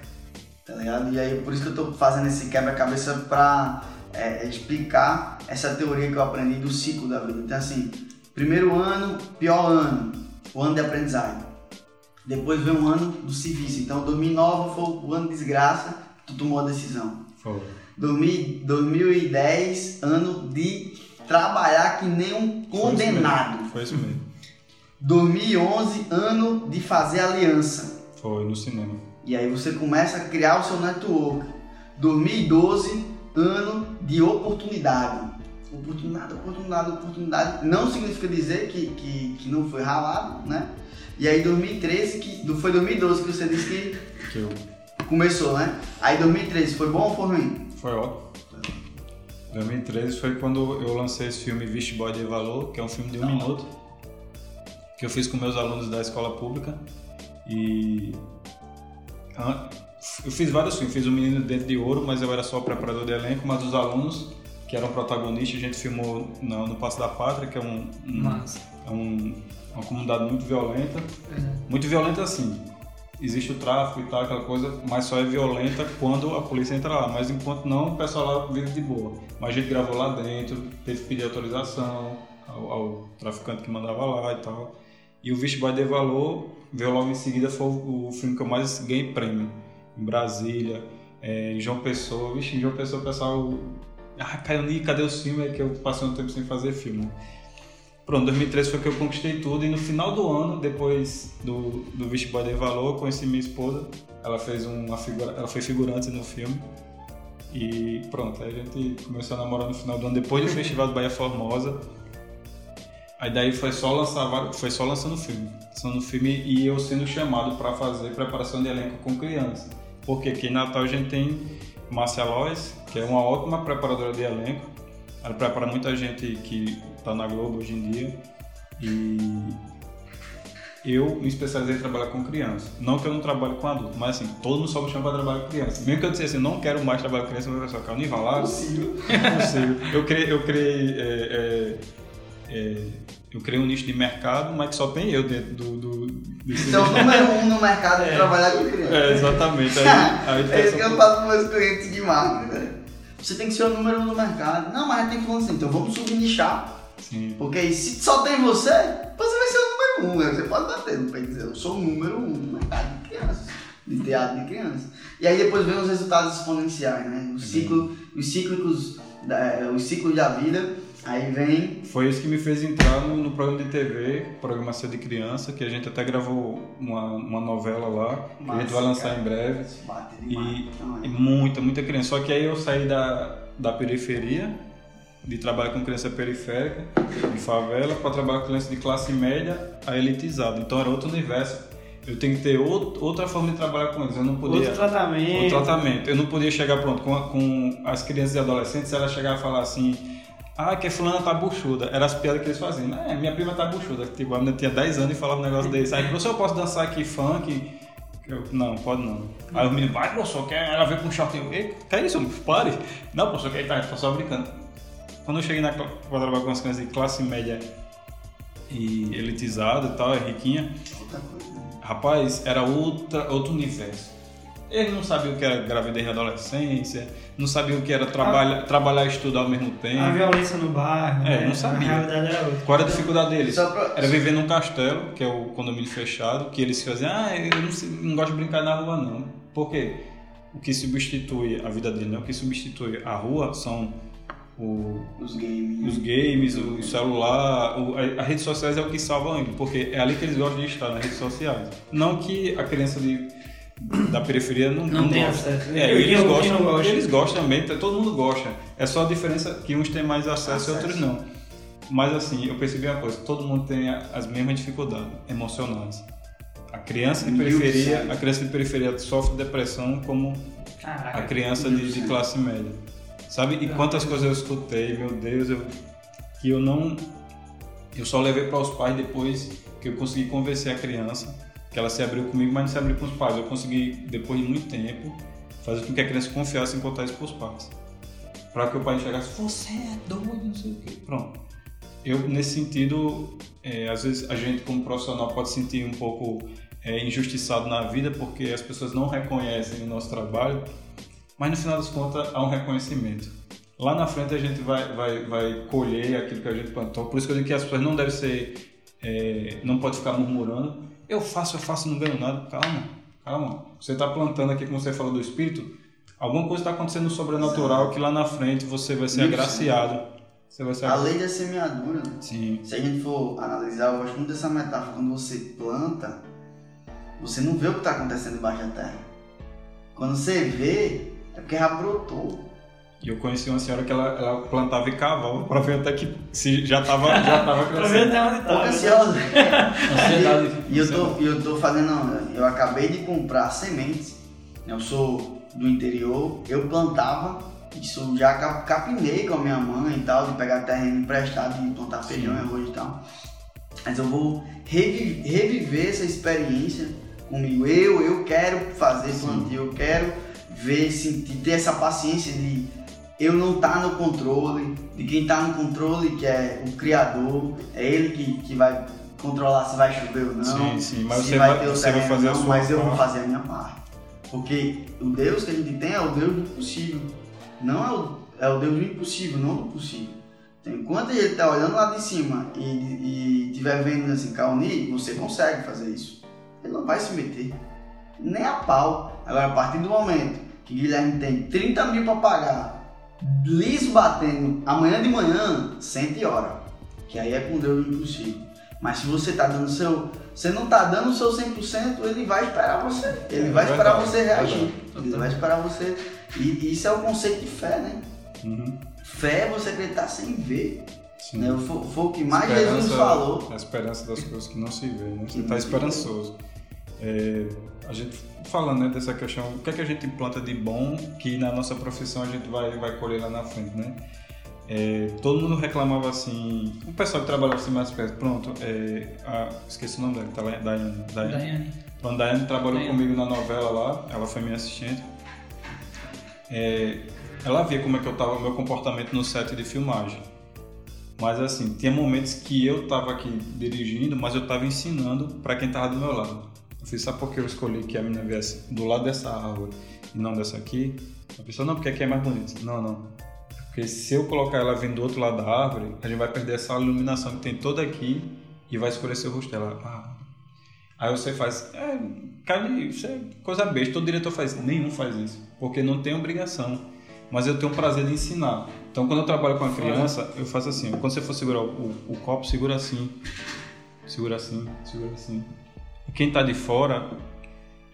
tá ligado? E aí, por isso que eu tô fazendo esse quebra-cabeça pra é, explicar essa teoria que eu aprendi do ciclo da vida. Então, assim, primeiro ano, pior ano, o ano de aprendizagem. Depois vem um ano do serviço. Então, 2009 foi o ano de desgraça, tu tomou a decisão. Foi. 2000 2010, ano de trabalhar que nem um condenado. Foi isso mesmo. 2011, ano de fazer aliança. Foi no cinema. E aí você começa a criar o seu network. 2012, ano de oportunidade. Oportunidade, oportunidade, oportunidade. Não significa dizer que, que, que não foi ralado, né? E aí 2013, que, foi 2012 que você disse que Que eu, começou, né? Aí 2013 foi bom ou foi ruim? foi ótimo. 2013 foi quando eu lancei esse filme Vixe Boy de Valor, que é um filme de um minuto, que eu fiz com meus alunos da escola pública. E ah, eu fiz vários filmes, fiz o Menino Dentro de Ouro, mas eu era só preparador de elenco, mas os alunos que eram protagonistas, a gente filmou no, no Passo da Pátria, que é um, um- é um- uma comunidade muito violenta. É. Muito violenta assim. Existe o tráfico e tal, aquela coisa, mas só é violenta quando a polícia entra lá. Mas enquanto não, o pessoal lá vive de boa. Mas a gente gravou lá dentro, teve que pedir autorização ao, ao traficante que mandava lá e tal. E o Vixe Boy de Valor veio logo em seguida, foi o, o filme que eu mais ganhei prêmio. Em Brasília, é, em João Pessoa. Vixe, em João Pessoa o pessoal. Ah, Caioni, cadê o filme? É que eu passei um tempo sem fazer filme. Pronto, 2013 foi que eu conquistei tudo e no final do ano, depois do, do Vixe Boy de Valor, eu conheci minha esposa. Ela fez uma figura, ela foi figurante no filme. E pronto, aí a gente começou a namorar no final do ano, depois do Festival do Bahia Formosa. Aí daí foi só lançar, foi só lançando o filme. Lançando o filme e eu sendo chamado para fazer preparação de elenco com criança. Porque aqui em Natal a gente tem Márcia Lois, que é uma ótima preparadora de elenco. Ela prepara muita gente que está na Globo hoje em dia. E eu me especializei em trabalhar com criança. Não que eu não trabalhe com adulto, mas assim, todo mundo só me chama para trabalhar com criança. Mesmo que eu dissesse assim, não quero mais trabalhar com criança, meu pessoal, cara, nem vai lá. Possível. É possível. Eu criei, eu criei, é, é, é, eu criei um nicho de mercado, mas que só tem eu dentro do, do- Desse Então, número um no mercado de É. trabalhar com criança. É, exatamente. Aí, aí É isso que eu falo para meus clientes de né? Você tem que ser o número um no mercado. Não, mas tem que falar assim, então vamos subnichar. Sim. Porque aí, se só tem você, você vai ser o número um. né? Você pode bater no peito dizer, eu sou o número um no mercado de crianças. De teatro de crianças. E aí depois vem os resultados exponenciais, né? O ciclo, os cíclicos, da, os ciclos da vida. Aí vem Foi isso que me fez entrar no, no programa de TV, Programação de Criança, que a gente até gravou uma, uma novela lá, que a gente vai Massa, lançar cara. em breve. bate E, e muita, muita criança. Só que aí eu saí da, da periferia, de trabalhar com criança periférica, de favela, para trabalhar com criança de classe média a elitizada. Então era outro universo. Eu tenho que ter out- outra forma de trabalhar com eles. Eu não podia. Outro tratamento. o tratamento. Eu não podia chegar pronto com, a- com as crianças e adolescentes, ela chegar e falar assim, ah, que a fulana tá buchuda. Era as piadas que eles faziam. É, minha prima tá buchuda. Tipo, a menina tinha 10 anos e falava um negócio desse. Aí, professor, eu posso dançar aqui funk? Eu, não, pode não. Aí o menino, vai, professor, quer ela ver com short? Eu, Ei, que é isso? Pare. Não, professor, que tá, tô só brincando. Quando eu cheguei na, pra trabalhar com as crianças de classe média e elitizada e tal, é riquinha, né? Rapaz, era outra, outro universo. Ele não sabia o que era gravidez na adolescência, não sabia o que era trabalhar, trabalhar e estudar ao mesmo A tempo. violência no bairro. É, né? não sabia. A realidade era outra. Qual era a dificuldade deles? Pra- Era viver num castelo, que é o condomínio fechado, que eles faziam, ah, eu não, não gosto de brincar na rua não. Por quê? O que substitui a vida dele, né? O que substitui a rua são o, Os games. os games, o celular, o, a, as redes sociais é o que salva ele, porque é ali que eles gostam de estar, nas redes sociais. Não que a criança de, da periferia não, Não tem gosta. acesso. É, eles gostam, não gosto. eles gostam também, tá- todo mundo gosta. É só a diferença que uns têm mais acesso, e outros Acesso. não. Mas assim, eu percebi uma coisa, todo mundo tem as mesmas dificuldades emocionais. A criança de periferia, a criança de periferia sofre depressão como Caraca. a criança de, de classe média. Sabe? E quantas coisas eu escutei, meu Deus, eu, que eu não. Eu só levei para os pais depois que eu consegui convencer a criança, que ela se abriu comigo, mas não se abriu com os pais. Eu consegui, depois de muito tempo, fazer com que a criança confiasse em contar isso para os pais. Para que o pai enxergasse, você é doido, não sei o quê. Pronto. Eu, nesse sentido, é, às vezes a gente, como profissional, pode sentir um pouco é, injustiçado na vida porque as pessoas não reconhecem o nosso trabalho, mas no final das contas há um reconhecimento. Lá na frente a gente vai, vai, vai colher aquilo que a gente plantou. Por isso que eu digo que as pessoas não devem ser. é, não pode ficar murmurando. Eu faço, eu faço, não ganho nada. Calma, calma. Você está plantando aqui, como você falou do espírito, alguma coisa está acontecendo no sobrenatural que lá na frente você vai ser Isso. agraciado. Você vai ser A lei da semeadura, né? Sim. Se a gente for analisar, eu gosto muito dessa metáfora. Quando você planta, você não vê o que está acontecendo debaixo da terra. Quando você vê, é porque já brotou. E eu conheci uma senhora que ela, ela plantava e cavava para ver até que se já estava já tava Pra ver crescendo. até onde Pouco ansiosa. Ansiedade. E eu tô, e eu tô fazendo. Eu acabei de comprar sementes. Eu sou do interior, eu plantava, isso já cap- capinei com a minha mãe e tal, de pegar terreno emprestado e plantar feijão e arroz e tal. Mas eu vou revi- reviver essa experiência comigo. Eu, eu quero fazer plantio, eu quero ver, sentir, ter essa paciência de eu não estar no controle, de quem está no controle, que é o criador, é ele que, que vai controlar se vai chover ou não, Sim, sim, mas se você vai, vai- ter o você vai fazer a não, sua mas eu vou fazer a minha parte. Porque o Deus que a gente tem é o Deus do possível. Não é o, é o Deus do impossível, não do possível. Então, enquanto ele está olhando lá de cima e estiver vendo assim, Cauni, você consegue fazer isso. Ele não vai se meter. Nem a pau. Agora, a partir do momento que Guilherme tem 30 mil para pagar, liso batendo, amanhã de manhã, sente e ora. Que aí é com Deus impossível. Mas se você tá dando seu. Você não tá dando o seu 100%, ele vai esperar você. Ele É vai esperar você reagir. Ele vai esperar você. E, isso é o conceito de fé, né? Uhum. Fé é você acreditar sem ver. Sim. Né? Foi, foi o que mais Esperança- Jesus falou. A esperança das coisas que não se vê, né? Você está esperançoso. É, a gente falando né, dessa questão, o que é que a gente planta de bom que na nossa profissão a gente vai, vai colher lá na frente, né? É, todo mundo reclamava assim, o pessoal que trabalhava assim mais perto, pronto, é, a- esqueci o nome dela, tá lá, Daiane. Daiane. Daiane. Daiane trabalhou Daiane. comigo na novela lá, ela foi minha assistente. É, ela via como é que eu tava, meu comportamento no set de filmagem. Mas assim, tinha momentos que eu tava aqui dirigindo, mas eu tava ensinando para quem tava do meu lado. Eu fiz, sabe por que eu escolhi que a menina viesse do lado dessa árvore e não dessa aqui? A pessoa, não, porque aqui é mais bonito. Não, não. Porque se eu colocar ela vindo do outro lado da árvore, a gente vai perder essa iluminação que tem toda aqui e vai escurecer o rosto dela. Ah. Aí você faz, é, cara, isso é coisa besta. Todo diretor faz, nenhum faz isso, porque não tem obrigação. Mas eu tenho o prazer de ensinar. Então, quando eu trabalho com a criança, eu faço assim: quando você for segurar o, o copo, segura assim, segura assim, segura assim. E quem tá de fora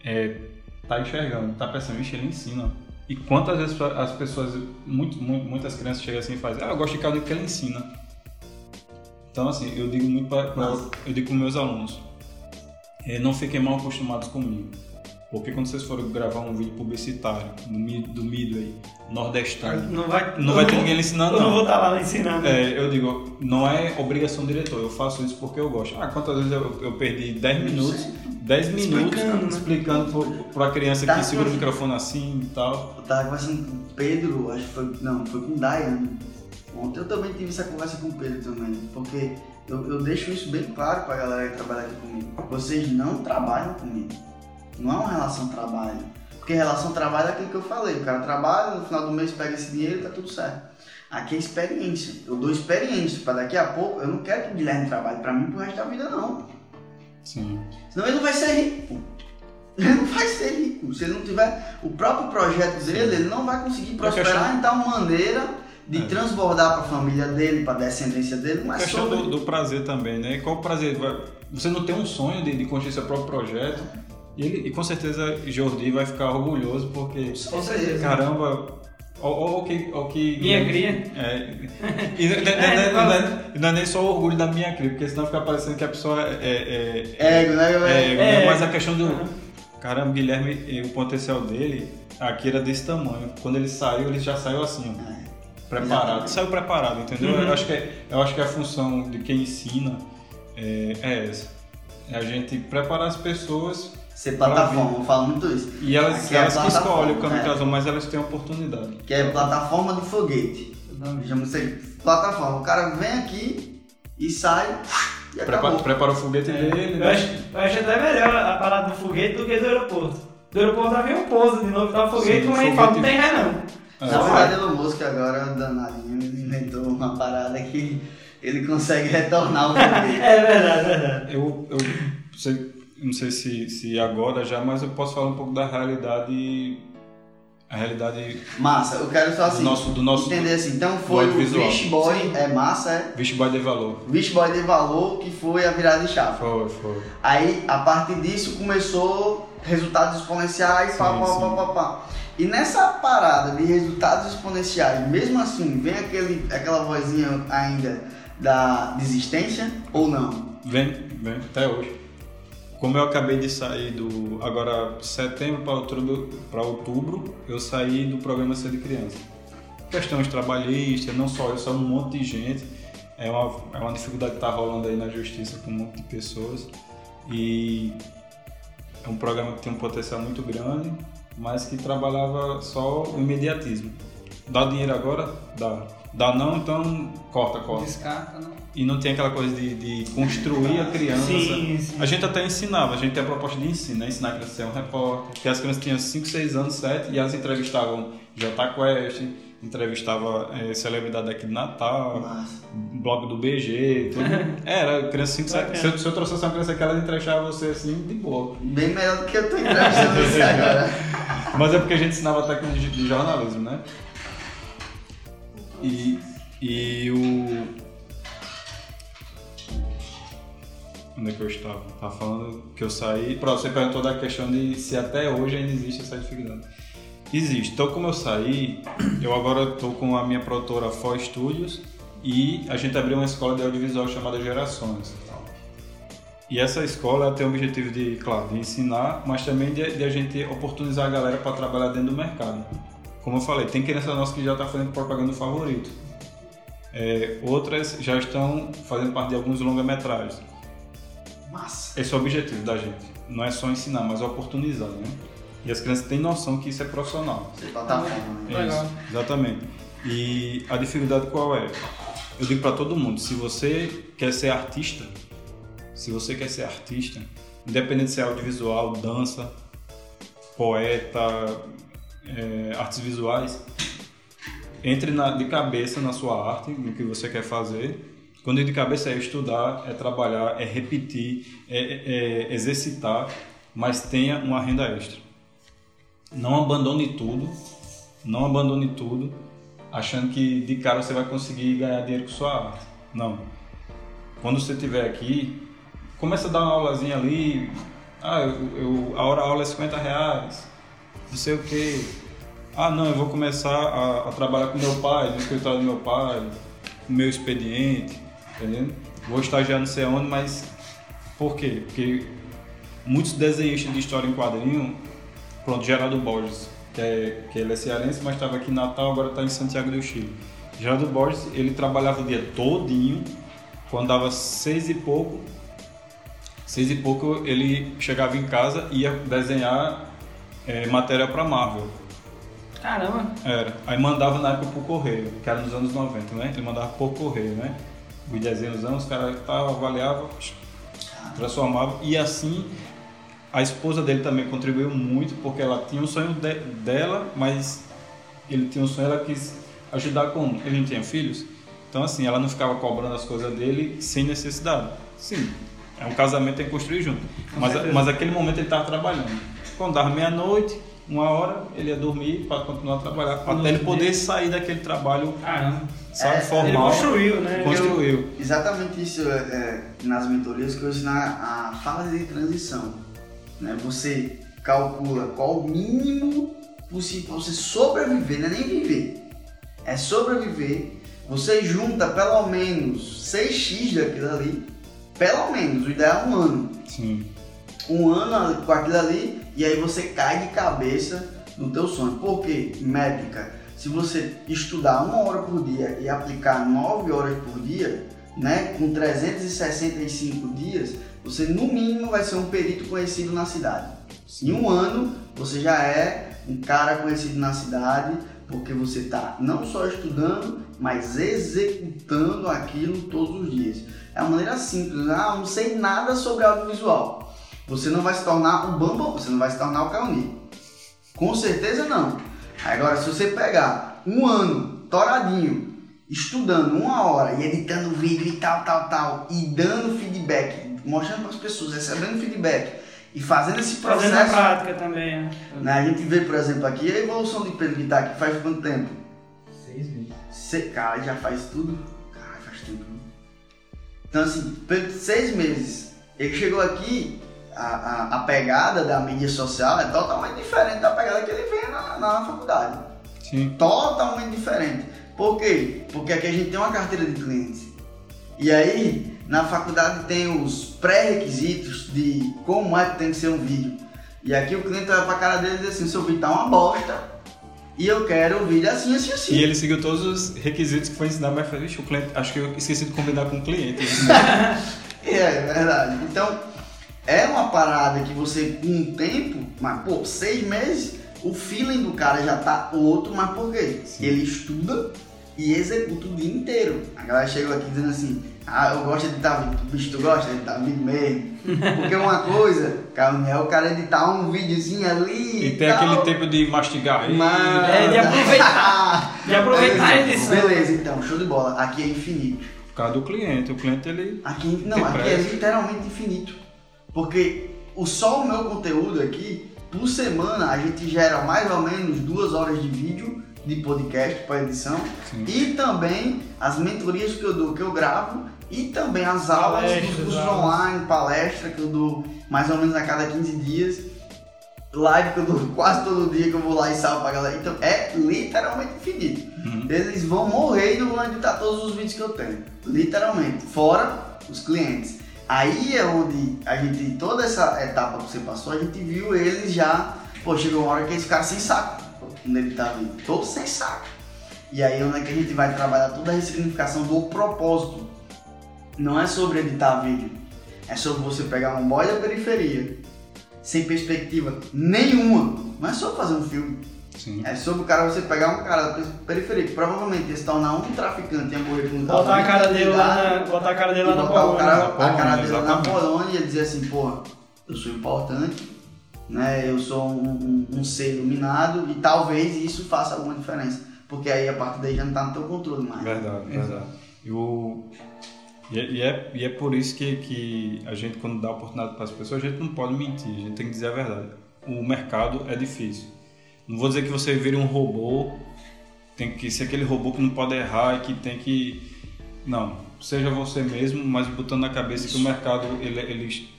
é, tá enxergando, tá pensando, ixi, ele ensina. E quantas vezes as pessoas, muito, muito, muitas crianças chegam assim e fazem, ah, eu gosto de caldo porque ele ensina. Então, assim, eu digo muito para eu digo com meus alunos, é, não fiquem mal acostumados comigo. Porque quando vocês forem gravar um vídeo publicitário do, do Midway, nordestino, não vai, não vai ter ninguém ensinando. Eu não vou estar lá ensinando. É, eu digo, não é obrigação do diretor, eu faço isso porque eu gosto. Ah, quantas vezes eu, eu perdi 10 minutos, 10 minutos explicando, né? explicando para a criança tá, que segura o microfone assim e tal. Eu tava conversando com o Pedro, acho que foi, não, foi com o Dayan. Ontem eu também tive essa conversa com o Pedro também, porque eu, eu deixo isso bem claro para a galera que trabalha aqui comigo. Vocês não trabalham comigo não é uma relação trabalho. Porque relação trabalho é aquilo que eu falei. O cara trabalha, no final do mês pega esse dinheiro e tá tudo certo. Aqui é experiência. Eu dou experiência. Para daqui a pouco, eu não quero que o Guilherme trabalhe para mim pro resto da vida, não. Sim. Senão ele não vai ser rico. Ele não vai ser rico. Se ele não tiver o próprio projeto dele, ele não vai conseguir prosperar em tal maneira de é. transbordar para a família dele, para a descendência dele, mas a questão sobre... do, do, prazer também, né? Qual o prazer? Você não tem um sonho de, de construir seu próprio projeto, e, ele, e com certeza Jordi vai ficar orgulhoso porque. Com certeza. Caramba, o que, o que. Minha cria. É, e não, é, não, é, não, é nem só o orgulho da minha cria, porque senão fica parecendo que a pessoa é. É, é ego, né? É, ego, né? Mas a questão do. Caramba, Guilherme, o potencial dele aqui era desse tamanho. Quando ele saiu, ele já saiu assim, ó, preparado. Exatamente. Saiu preparado, entendeu? Uhum. Eu, acho que é, eu acho que a função de quem ensina é, é essa. É a gente preparar as pessoas ser plataforma, eu falo muito isso. E elas, elas é que escolhem o caminho é. que elas vão, mas elas têm oportunidade. Que é plataforma do foguete. Chama isso plataforma. O cara vem aqui e sai e prepara, prepara o foguete é. dele. Eu acho, eu acho até melhor a parada do foguete do que do aeroporto. Do aeroporto já vem um pouso de novo, tá o foguete, a gente fala, não tem ré não. É. Na verdade, Elon Musk agora, danadinho, inventou uma parada que ele consegue retornar o foguete. é verdade, é verdade. Eu, eu, você não sei se, se agora já, mas eu posso falar um pouco da realidade. A realidade. Massa, eu quero só assim. Do nosso, do nosso entender assim. Então foi o Wish Boy, Sim. é massa, é? Wish Boy de valor. Wish Boy de valor que foi a virada de chave. Foi, foi. Aí, a partir disso, começou resultados exponenciais, pá, pá, pá, pá, pá. E nessa parada de resultados exponenciais, mesmo assim, vem aquele, aquela vozinha ainda da desistência ou não? Vem, vem, até hoje. Como eu acabei de sair do. Agora, setembro para outubro, para outubro, eu saí do programa Ser de Criança. Questões trabalhistas, não só eu, só um monte de gente. É uma, é uma dificuldade que está rolando aí na justiça com um monte de pessoas. E é um programa que tem um potencial muito grande, mas que trabalhava só o imediatismo. Dá dinheiro agora? Dá. Dá não, então corta, corta. Descarta, não e não tem aquela coisa de, de construir a criança. Sim, sim. A gente até ensinava, a gente tem a proposta de ensino, né? ensinar a criança a ser um repórter, que as crianças tinham 5, 6 anos, 7, e elas entrevistavam J Quest, entrevistava é, celebridade aqui de Natal, Nossa. blog do BG, tudo. É, era criança 5, 7. Se eu, se eu trouxesse uma criança que ela entrevistava você assim, de boa. Bem melhor do que eu tô entrevistando você agora. Mas é porque a gente ensinava técnicas de, de jornalismo, né? E, e o Onde é que eu estava? Estava falando que eu saí. Pronto, você perguntou da questão de se até hoje ainda existe essa dificuldade. Existe. Então, como eu saí, eu agora estou com a minha produtora For Studios e a gente abriu uma escola de audiovisual chamada Gerações. E essa escola tem o objetivo de, claro, de ensinar, mas também de, de a gente oportunizar a galera para trabalhar dentro do mercado. Como eu falei, tem criança nossa que já está fazendo propaganda favorito. É, outras já estão fazendo parte de alguns longa-metragens. Massa. Esse é o objetivo da gente. Não é só ensinar, mas oportunizar, né? E as crianças têm noção que isso é profissional. Plataforma, né? Isso, exatamente. E a dificuldade qual é? eu digo para todo mundo, se você quer ser artista, se você quer ser artista, independente se é audiovisual, dança, poeta, é, artes visuais, entre na, de cabeça na sua arte, no que você quer fazer. Quando de cabeça é estudar, é trabalhar, é repetir, é, é, é exercitar, mas tenha uma renda extra. Não abandone tudo, não abandone tudo, achando que de cara você vai conseguir ganhar dinheiro com sua arte. Não. Quando você estiver aqui, começa a dar uma aulazinha ali. Ah, eu, eu a hora a aula é 50 reais, não sei o que. Ah, não, eu vou começar a, a trabalhar com meu pai, no escritório do meu pai, no meu expediente, entendeu? Vou estagiar não sei onde, mas por quê? Porque muitos desenhistas de história em quadrinho, pronto, Geraldo Borges, que, é, que ele é cearense, mas estava aqui em Natal, agora está em Santiago do Chile. Geraldo Borges, ele trabalhava o dia todinho, quando dava seis e pouco, seis e pouco ele chegava em casa e ia desenhar é, matéria para Marvel. Caramba! Era. Aí mandava na época pro correio, que era nos anos 90, né? Ele mandava por correio, né? Os desenhos, os caras avaliavam, transformavam. E assim, a esposa dele também contribuiu muito, porque ela tinha um sonho de, dela, mas ele tinha um sonho, ela quis ajudar como? Ele não tinha filhos. Então, assim, ela não ficava cobrando as coisas dele sem necessidade. Sim, é um casamento tem que construir junto. Mas, mas aquele momento ele estava trabalhando. Quando dava meia-noite, uma hora ele ia dormir para continuar a trabalhar, até ele poder sair daquele trabalho, Caramba. sabe, É, formal. Ele construiu, né? Construiu. Exatamente isso é, é, nas mentorias que eu ensino a, a fase de transição. Né? Você calcula qual o mínimo possível para você sobreviver, não é nem viver, é sobreviver. Você junta pelo menos 6x daquilo ali, pelo menos, o ideal é um ano. Sim. Um ano com aquilo ali e aí você cai de cabeça no teu sonho. Por quê? Métrica. Se você estudar uma hora por dia e aplicar 9 horas por dia, né, com 365 dias, você no mínimo vai ser um perito conhecido na cidade. Em um ano, você já é um cara conhecido na cidade, porque você está não só estudando, mas executando aquilo todos os dias. É uma maneira simples, ah, eu não sei nada sobre audiovisual. Você não vai se tornar um bambam, você não vai se tornar o Cauni. Com certeza não. Agora, se você pegar um ano toradinho, estudando uma hora e editando vídeo e tal, tal, tal, e dando feedback, mostrando para as pessoas, recebendo feedback e fazendo esse Fazendo na processo. prática também, né? Né, a gente vê, por exemplo, aqui a evolução de Pedro que tá aqui faz quanto tempo? Seis meses. Cara, já faz tudo. Cara, faz né? Então, assim, Pedro, seis meses. Ele chegou aqui, a, a, a pegada da mídia social é totalmente diferente da pegada que ele vê na, na faculdade. Sim. Totalmente diferente. Por quê? Porque aqui a gente tem uma carteira de clientes. E aí, na faculdade tem os pré-requisitos de como é que tem que ser um vídeo. E aqui o cliente vai pra cara dele e diz assim, seu vídeo tá uma bosta e eu quero um vídeo assim, assim, assim. E ele seguiu todos os requisitos que foi ensinado, mas falei, "Ixi, o cliente, acho que eu esqueci de combinar com o cliente. isso, né?" É, é verdade. Então, é uma parada que você, com o tempo, mas pô, seis meses, o feeling do cara já tá outro, mas por quê? Sim. Ele estuda e executa o dia inteiro. A galera chegou aqui dizendo assim, ah, eu gosto de editar vídeo. Bicho, tu gosta de editar vídeo mesmo? Porque uma coisa, cara, é o cara editar um videozinho ali E tem tal, aquele tempo de mastigar. Mas... É, de aproveitar. De aproveitar a edição. Beleza, então, show de bola. Aqui é infinito. Por causa do cliente. O cliente, ele... Aqui, não, aqui é literalmente infinito. Porque o, só o meu conteúdo aqui, por semana, a gente gera mais ou menos duas horas de vídeo de podcast para edição. Sim. E também as mentorias que eu dou, que eu gravo. E também as aulas, Palestras, os cursos online, palestra que eu dou mais ou menos a cada 15 dias. Live que eu dou quase todo dia que eu vou lá e salvo pra galera. Então é literalmente infinito. Uhum. Eles vão morrer e não vão editar todos os vídeos que eu tenho. Literalmente. Fora os clientes. Aí é onde a gente, toda essa etapa que você passou, a gente viu eles já. Pô, chegou uma hora que eles ficaram sem saco quando editar vídeo. Todos sem saco. E aí é onde é a gente vai trabalhar toda a ressignificação do propósito. Não é sobre editar vídeo. É sobre você pegar um boy da periferia, sem perspectiva nenhuma. Não é só fazer um filme. Sim. É sobre o cara, você pegar um cara da periferia que provavelmente ia se tornar um traficante e ia morrer com Botar a cara dele lá na, botar a cara dele lá na botar o Polônia. cara, na a cara dele lá na. Polônia e dizer assim, pô, eu sou importante, né? Eu sou um, um- um ser iluminado e talvez isso faça alguma diferença. Porque aí a partir daí já não tá no teu controle mais. Verdade, verdade. E, o- e é, e é- e é por isso que, que a gente, quando dá oportunidade para as pessoas, a gente não pode mentir, a gente tem que dizer a verdade. O mercado é difícil. Não vou dizer que você vire um robô, tem que ser aquele robô que não pode errar e que tem que. Não, seja você mesmo, mas botando na cabeça que o mercado ele, ele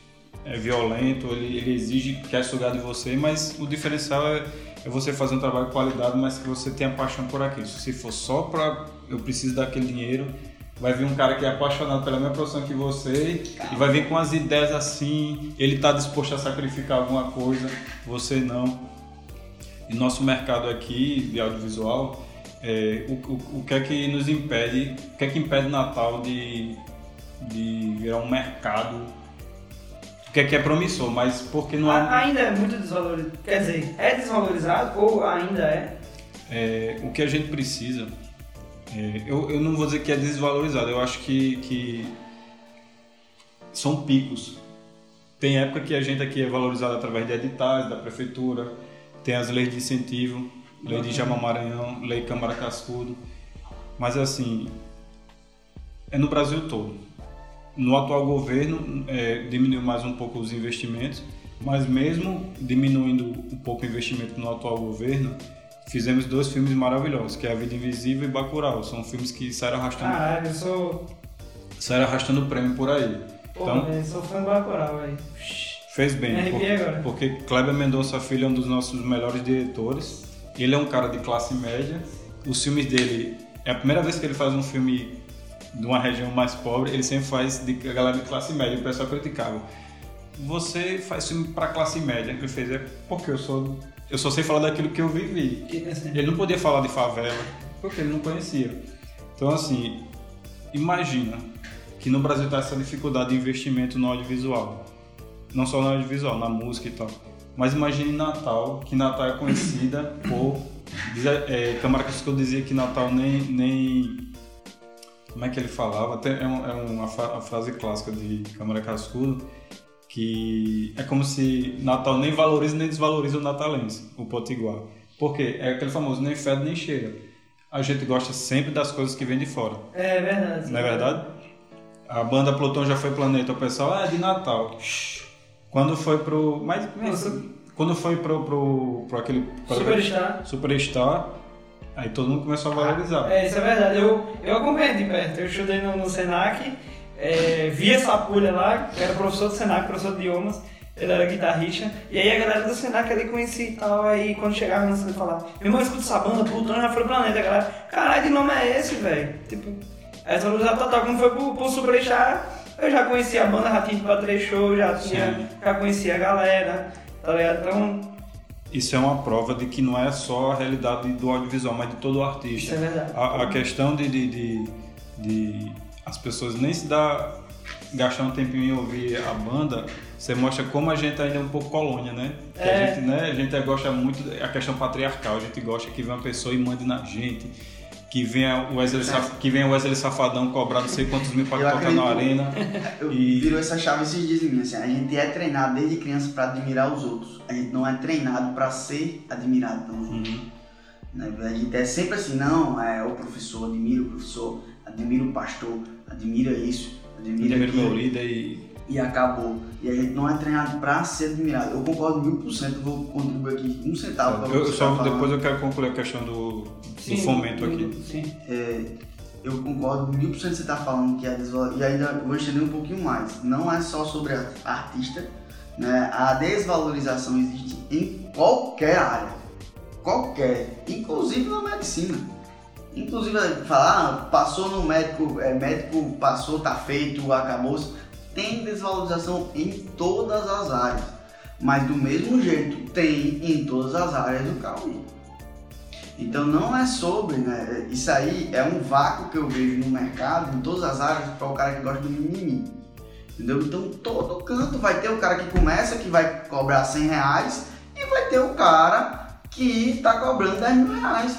é violento, ele, ele exige, quer sugar de você, mas o diferencial é, é você fazer um trabalho de qualidade, mas que você tenha paixão por aquilo. Se for só para eu preciso daquele dinheiro, vai vir um cara que é apaixonado pela mesma profissão que você e vai vir com as ideias assim, ele está disposto a sacrificar alguma coisa, você não. E nosso mercado aqui de audiovisual, é, o, o, o que é que nos impede, o que é que impede Natal de, de virar um mercado, o que é que é promissor, mas porque não há, Ainda é muito desvalorizado. Quer dizer, é desvalorizado ou ainda é? é, o que a gente precisa, é, eu, eu não vou dizer que é desvalorizado, eu acho que, que são picos. Tem época que a gente aqui é valorizado através de editais da prefeitura, tem as leis de incentivo, lei de Jama Maranhão, lei Câmara Cascudo, mas assim, é no Brasil todo. No atual governo, é, diminuiu mais um pouco os investimentos, mas mesmo diminuindo um pouco o investimento no atual governo, fizemos dois filmes maravilhosos, que é A Vida Invisível e Bacurau. São filmes que saíram arrastando, Caralho, eu sou. saíram arrastando prêmio por aí. Pô, Então- velho, sou fã do Bacurau, velho. Fez bem, arrepiei por- agora. porque Kleber Mendonça Filho é um dos nossos melhores diretores. Ele é um cara de classe média. Os filmes dele, é a primeira vez que ele faz um filme de uma região mais pobre, ele sempre faz de galera de classe média. O pessoal criticava. Você faz filme para classe média. Ele fez, é porque eu sou eu só sei falar daquilo que eu vivi. Ele não podia falar de favela, porque ele não conhecia. Então, assim, imagina que no Brasil está essa dificuldade de investimento no audiovisual. Não só no audiovisual, na música e tal. Mas imagine Natal, que Natal é conhecida por... É, Câmara Cascudo dizia que Natal nem... nem como é que ele falava? É, um- é uma, uma frase clássica de Câmara Cascudo, que é como se Natal nem valoriza nem desvaloriza o natalense, o potiguar. Por quê? É aquele famoso nem fede nem cheira. A gente gosta sempre das coisas que vêm de fora. É verdade. Não é verdade? A banda Plutão já foi planeta, o pessoal ah, é de Natal. Quando foi pro. Mas. Quando foi pro, pro, pro aquele. Superstar. Superstar, aí todo mundo começou a valorizar. É, isso é verdade. Eu, eu acompanhei de perto. Eu estudei no, no Senac, é, vi essa pulha lá, que era professor do Senac, professor de idiomas. Ele era guitarrista. E aí a galera do Senac ali conhecia e tal. Aí quando chegava no Senac falava: Meu irmão, escuta essa banda, Plutão já foi planeta. A galera, caralho, que nome é esse, velho? Tipo, essa valorizada total. Quando foi pro, pro Superstar, eu já conhecia a banda, já tinha ido pra três shows, já, tinha, já conhecia a galera, tá ligado? Então, Isso é uma prova de que não é só a realidade do audiovisual, mas de todo o artista. isso é verdade. A, a questão de, de, de, de as pessoas nem se dá gastar um tempinho em ouvir a banda, você mostra como a gente ainda é um pouco colônia, né? É. a gente, né, a gente gosta muito da questão patriarcal, a gente gosta que venha uma pessoa e mande na gente, que venha o Wesley, Saf- que venha o Wesley Safadão cobrar não sei quantos mil para tocar na arena. Eu E- virou essa chave esses dias em mim, assim, a gente é treinado desde criança pra admirar os outros. A gente não é treinado pra ser admirado pelos outros. Uhum. né? A gente é sempre assim, não, é o professor, admira o professor, admira o pastor, admira isso, admira aquilo. meu líder e e acabou. E a gente não é treinado pra ser admirado. Eu concordo mil por cento, vou contribuir aqui um centavo eu você só tá depois eu quero concluir a questão do, do Sim, fomento do- aqui. Sim. É, eu concordo mil por cento que você está falando que a desvalorização, e ainda vou estender um pouquinho mais, não é só sobre a artista, né? a desvalorização existe em qualquer área, qualquer, inclusive na medicina. Inclusive, falar, ah, passou no médico, é, médico passou, tá feito, acabou. Tem desvalorização em todas as áreas, mas do mesmo jeito tem em todas as áreas do Cauê. Então não é sobre, né? Isso aí é um vácuo que eu vejo no mercado, em todas as áreas, para o cara que gosta do mimimi. Entendeu? Então todo canto vai ter o cara que começa, que vai cobrar 100 reais, e vai ter o cara que tá cobrando 10 mil reais.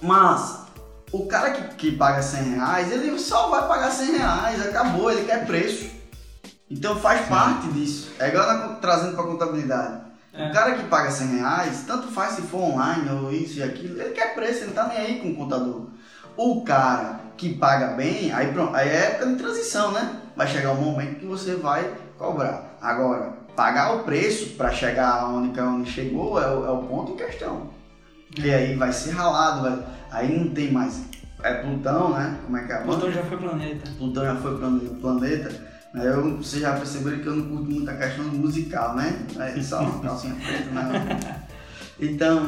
Mas o cara que, que paga 100 reais, ele só vai pagar 100 reais, acabou, ele quer preço. Então faz parte disso. É igual na- trazendo pra contabilidade. É. O cara que paga 100 reais, tanto faz se for online ou isso e aquilo, ele quer preço, ele não tá nem aí com o contador. O cara que paga bem, aí pronto, aí é época de transição, né? Vai chegar um momento que você vai cobrar. Agora, pagar o preço para chegar onde, onde chegou é o, é o ponto em questão. E aí vai ser ralado, vai- aí não tem mais. É Plutão, né? Como é que é? Plutão já foi planeta. Plutão já foi planeta. né? Eu, vocês já perceberam que eu não curto muito a questão musical, né? É só uma calcinha preta, né? Então,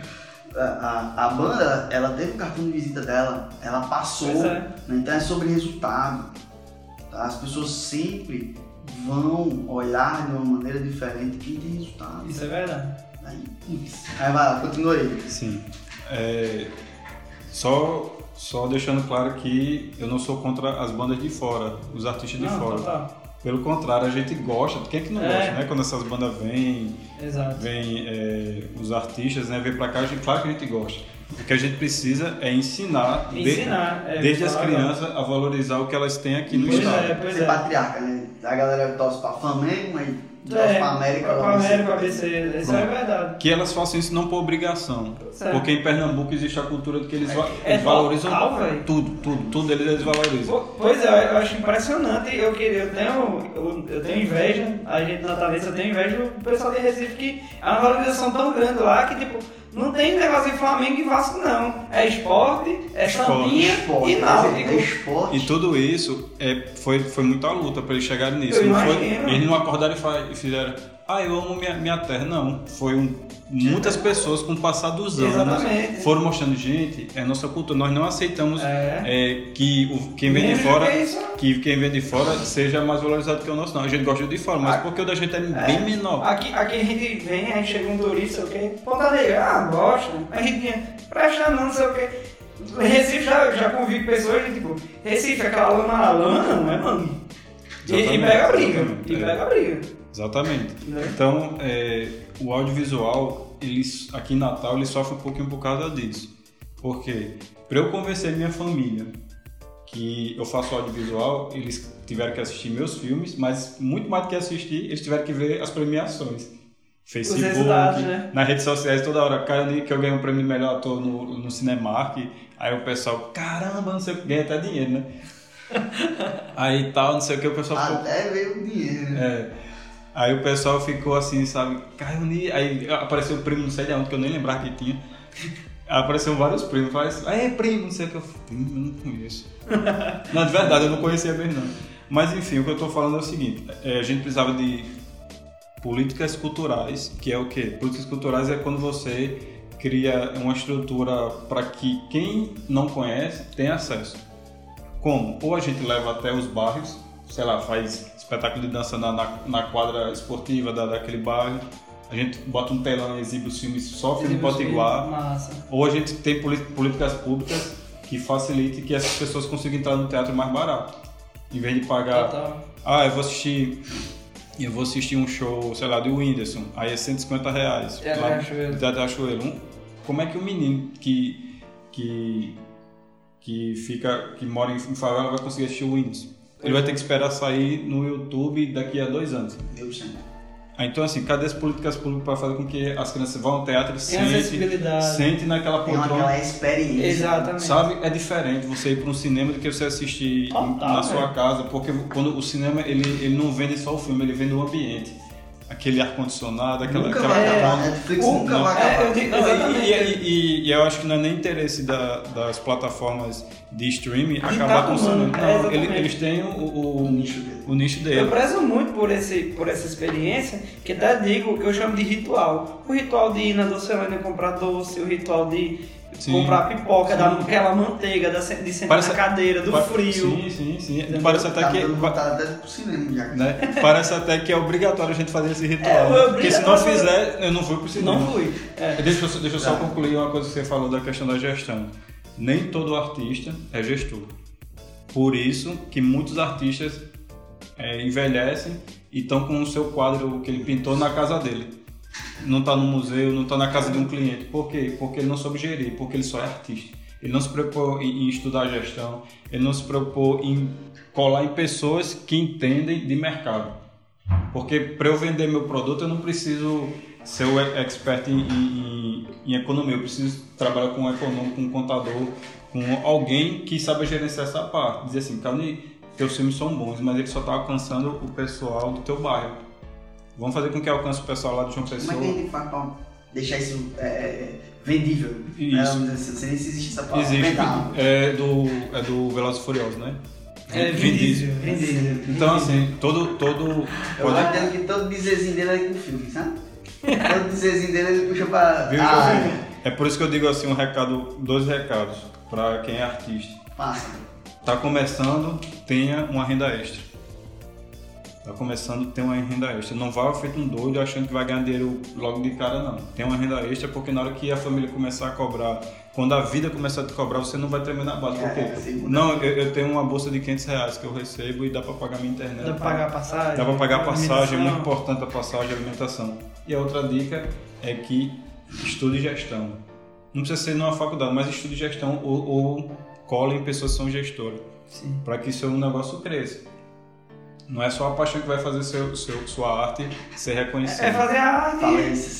a, a, banda, ela teve o cartão de visita dela, ela passou, é. né? então é sobre resultado. tá? As pessoas sempre vão olhar de uma maneira diferente quem tem resultado. Isso é verdade. Aí, vai lá, continua aí. Sim. É, só, só deixando claro que eu não sou contra as bandas de fora, os artistas de Não, fora. total. Pelo contrário, a gente gosta. Quem é que não É. gosta, né? Quando essas bandas vêm, Exato. vem é, os artistas, né? Vem pra cá, a gente, claro que a gente gosta. O que a gente precisa é ensinar, de- Ensinar. é, desde as crianças a valorizar o que elas têm aqui no Pois estado. é, pois Ser é. patriarca, né? A galera torce pra Flamengo, mas É, pra América. pra América, ABC. Isso é verdade. Que elas façam isso não por obrigação. Certo. Porque em Pernambuco existe a cultura de que eles, va- É eles valorizam total, tudo, tudo, tudo eles, eles valorizam. Po- Pois é, eu acho impressionante. Eu, eu, tenho, eu, eu tenho inveja, a gente natalista tem inveja do pessoal de Recife, que é uma valorização tão grande lá que, tipo, não tem negócio de Flamengo e Vasco, não. É esporte, é sambinha Esporte, e náutico. é esporte. E tudo isso é, foi, foi muita luta para eles chegarem nisso. Eu Não foi- eles não acordaram e e fizeram, ah, eu amo minha, minha terra. Não. Foi um, muitas pessoas com o passar dos anos Exatamente. foram mostrando, gente, é nossa cultura. Nós não aceitamos É. é, que o, quem vem de fora. que quem vem de fora seja mais valorizado que o nosso, não. A gente gosta de fora, mas Ah. porque o da gente é bem menor. Aqui, aqui a gente vem, a gente chega um turista, o quê? Ponta Negra, ah, gosta. A gente presta não, sei o quê. Recife já, já convive pessoas que, tipo, Recife, aquela lama, lama não, é mangue. E, e pega a briga, e é. pega a briga. Exatamente. Né? Então, é, o audiovisual, eles, aqui em Natal, ele sofre um pouquinho por causa disso. Porque, para eu convencer minha família que eu faço audiovisual, eles tiveram que assistir meus filmes, mas muito mais do que assistir, eles tiveram que ver as premiações. Facebook, né? nas redes sociais, toda hora, cara, que eu ganhei um prêmio de melhor ator no, no Cinemark, aí o pessoal, caramba, não sei o que, ganha até dinheiro, né? aí tal, não sei o que, o pessoal Até veio o dinheiro. é. Aí o pessoal ficou assim, sabe? Aí apareceu o primo, não sei de onde, que eu nem lembrava que tinha. Apareceu vários primos. Falei assim, ah, é primo, não sei o que. Eu primo, eu não conheço. de verdade, eu não conhecia mesmo, não. Mas enfim, o que eu tô falando é o seguinte: é, a gente precisava de políticas culturais, que é o quê? Políticas culturais é quando você cria uma estrutura para que quem não conhece tenha acesso. Como? Ou a gente leva até os bairros, sei lá, faz espetáculo de dança na, na, na quadra esportiva da, daquele bairro, a gente bota um telão e exibe os filmes, só filme potiguar, Massa. ou a gente tem políticas públicas que facilitem que essas pessoas consigam entrar no teatro mais barato. Em vez de pagar Total. ah, eu vou assistir. Eu vou assistir um show, sei lá, do Whindersson, aí é 150 reais. Teatro Lá- Riachuelo. Riachuelo. Um- Como é que o menino que, que, que fica, que mora em favela vai conseguir assistir o Whindersson? Ele vai ter que esperar sair no YouTube daqui a dois anos. Deus. Ah, Então, assim, cadê as políticas públicas para fazer com que as crianças vão ao teatro e Tem sentem, sentem naquela Tem poltrona? aquela experiência. Exatamente. Sabe, é diferente você ir para um cinema do que você assistir Total, na sua velho. casa, porque quando o cinema ele, ele não vende só o filme, ele vende o ambiente. Aquele ar-condicionado, aquela. Nunca aquela vai É, acabar. Netflix o- nunca não, vai é, acabar. eu Não, e- e, e- e eu acho que não é nem interesse da- das plataformas de streaming tá acabar com o tomando, cinema. é, exatamente. eles, têm o, o, O nicho dele. o nicho Eu dele. prezo muito por, esse, por essa experiência, que até digo que eu chamo de ritual. O ritual de ir na docelândia comprar doce, o ritual de Sim. comprar pipoca, Sim. dar aquela manteiga, da, de sentar Parece- na cadeira, do frio. Sim, sim, sim. Parece até Tá que. vontade cinema já. né? Parece até que é obrigatório a gente fazer esse ritual. É, né? é Porque se não fizer, eu não fui pro cinema. Não fui. É. Deixa eu, deixa eu só Tá. concluir uma coisa que você falou da questão da gestão. Nem todo artista é gestor. Por isso que muitos artistas é, envelhecem e estão com o seu quadro que ele pintou na casa dele. Não está no museu, não está na casa de um cliente. Por quê? Porque ele não soube gerir, porque ele só é artista. Ele não se preocupou em, estudar gestão, ele não se preocupou em colar em pessoas que entendem de mercado. Porque para eu vender meu produto eu não preciso ser o expert em, em, em economia, eu preciso trabalhar com um econômico, com um contador, com alguém que saiba gerenciar essa parte. Dizer assim, Cani, teus filmes são bons, mas ele só está alcançando o pessoal do teu bairro. Vamos fazer com que alcance o pessoal lá de João Pessoa. Como é que a gente faz para deixar isso é, é vendível? Isso. Né? Não sei nem se existe essa palavra. Existe. É do, é do Velozes e Furiosos, né? É, Vin Diesel. Vin Diesel. Então, assim, todo. todo Eu pode- tô entendendo que todo dizerzinho dele é com filme, sabe? todo dizerzinho dele ele puxa pra. Viu, ah, Jorginho? É por isso que eu digo assim, um recado, dois recados para quem é artista. Passa. Tá começando, tenha uma renda extra. Tá começando, tenha uma renda extra. Não vá feito um doido achando que vai ganhar dinheiro logo de cara, não. Tem uma renda extra porque na hora que a família começar a cobrar, quando a vida começar a te cobrar, você não vai tremer na base. Por É, sim, muda. Não, eu, eu tenho uma bolsa de 500 reais que eu recebo e dá para pagar minha internet. Dá pra pagar a passagem. Dá pra pagar a passagem, é muito importante a passagem e a alimentação. E a outra dica é que estude gestão. Não precisa ser numa faculdade, mas estude gestão ou, ou cole em pessoas que são gestoras, Sim. para que seu negócio cresça. Não é só a paixão que vai fazer seu, seu, sua arte ser reconhecida. É fazer a arte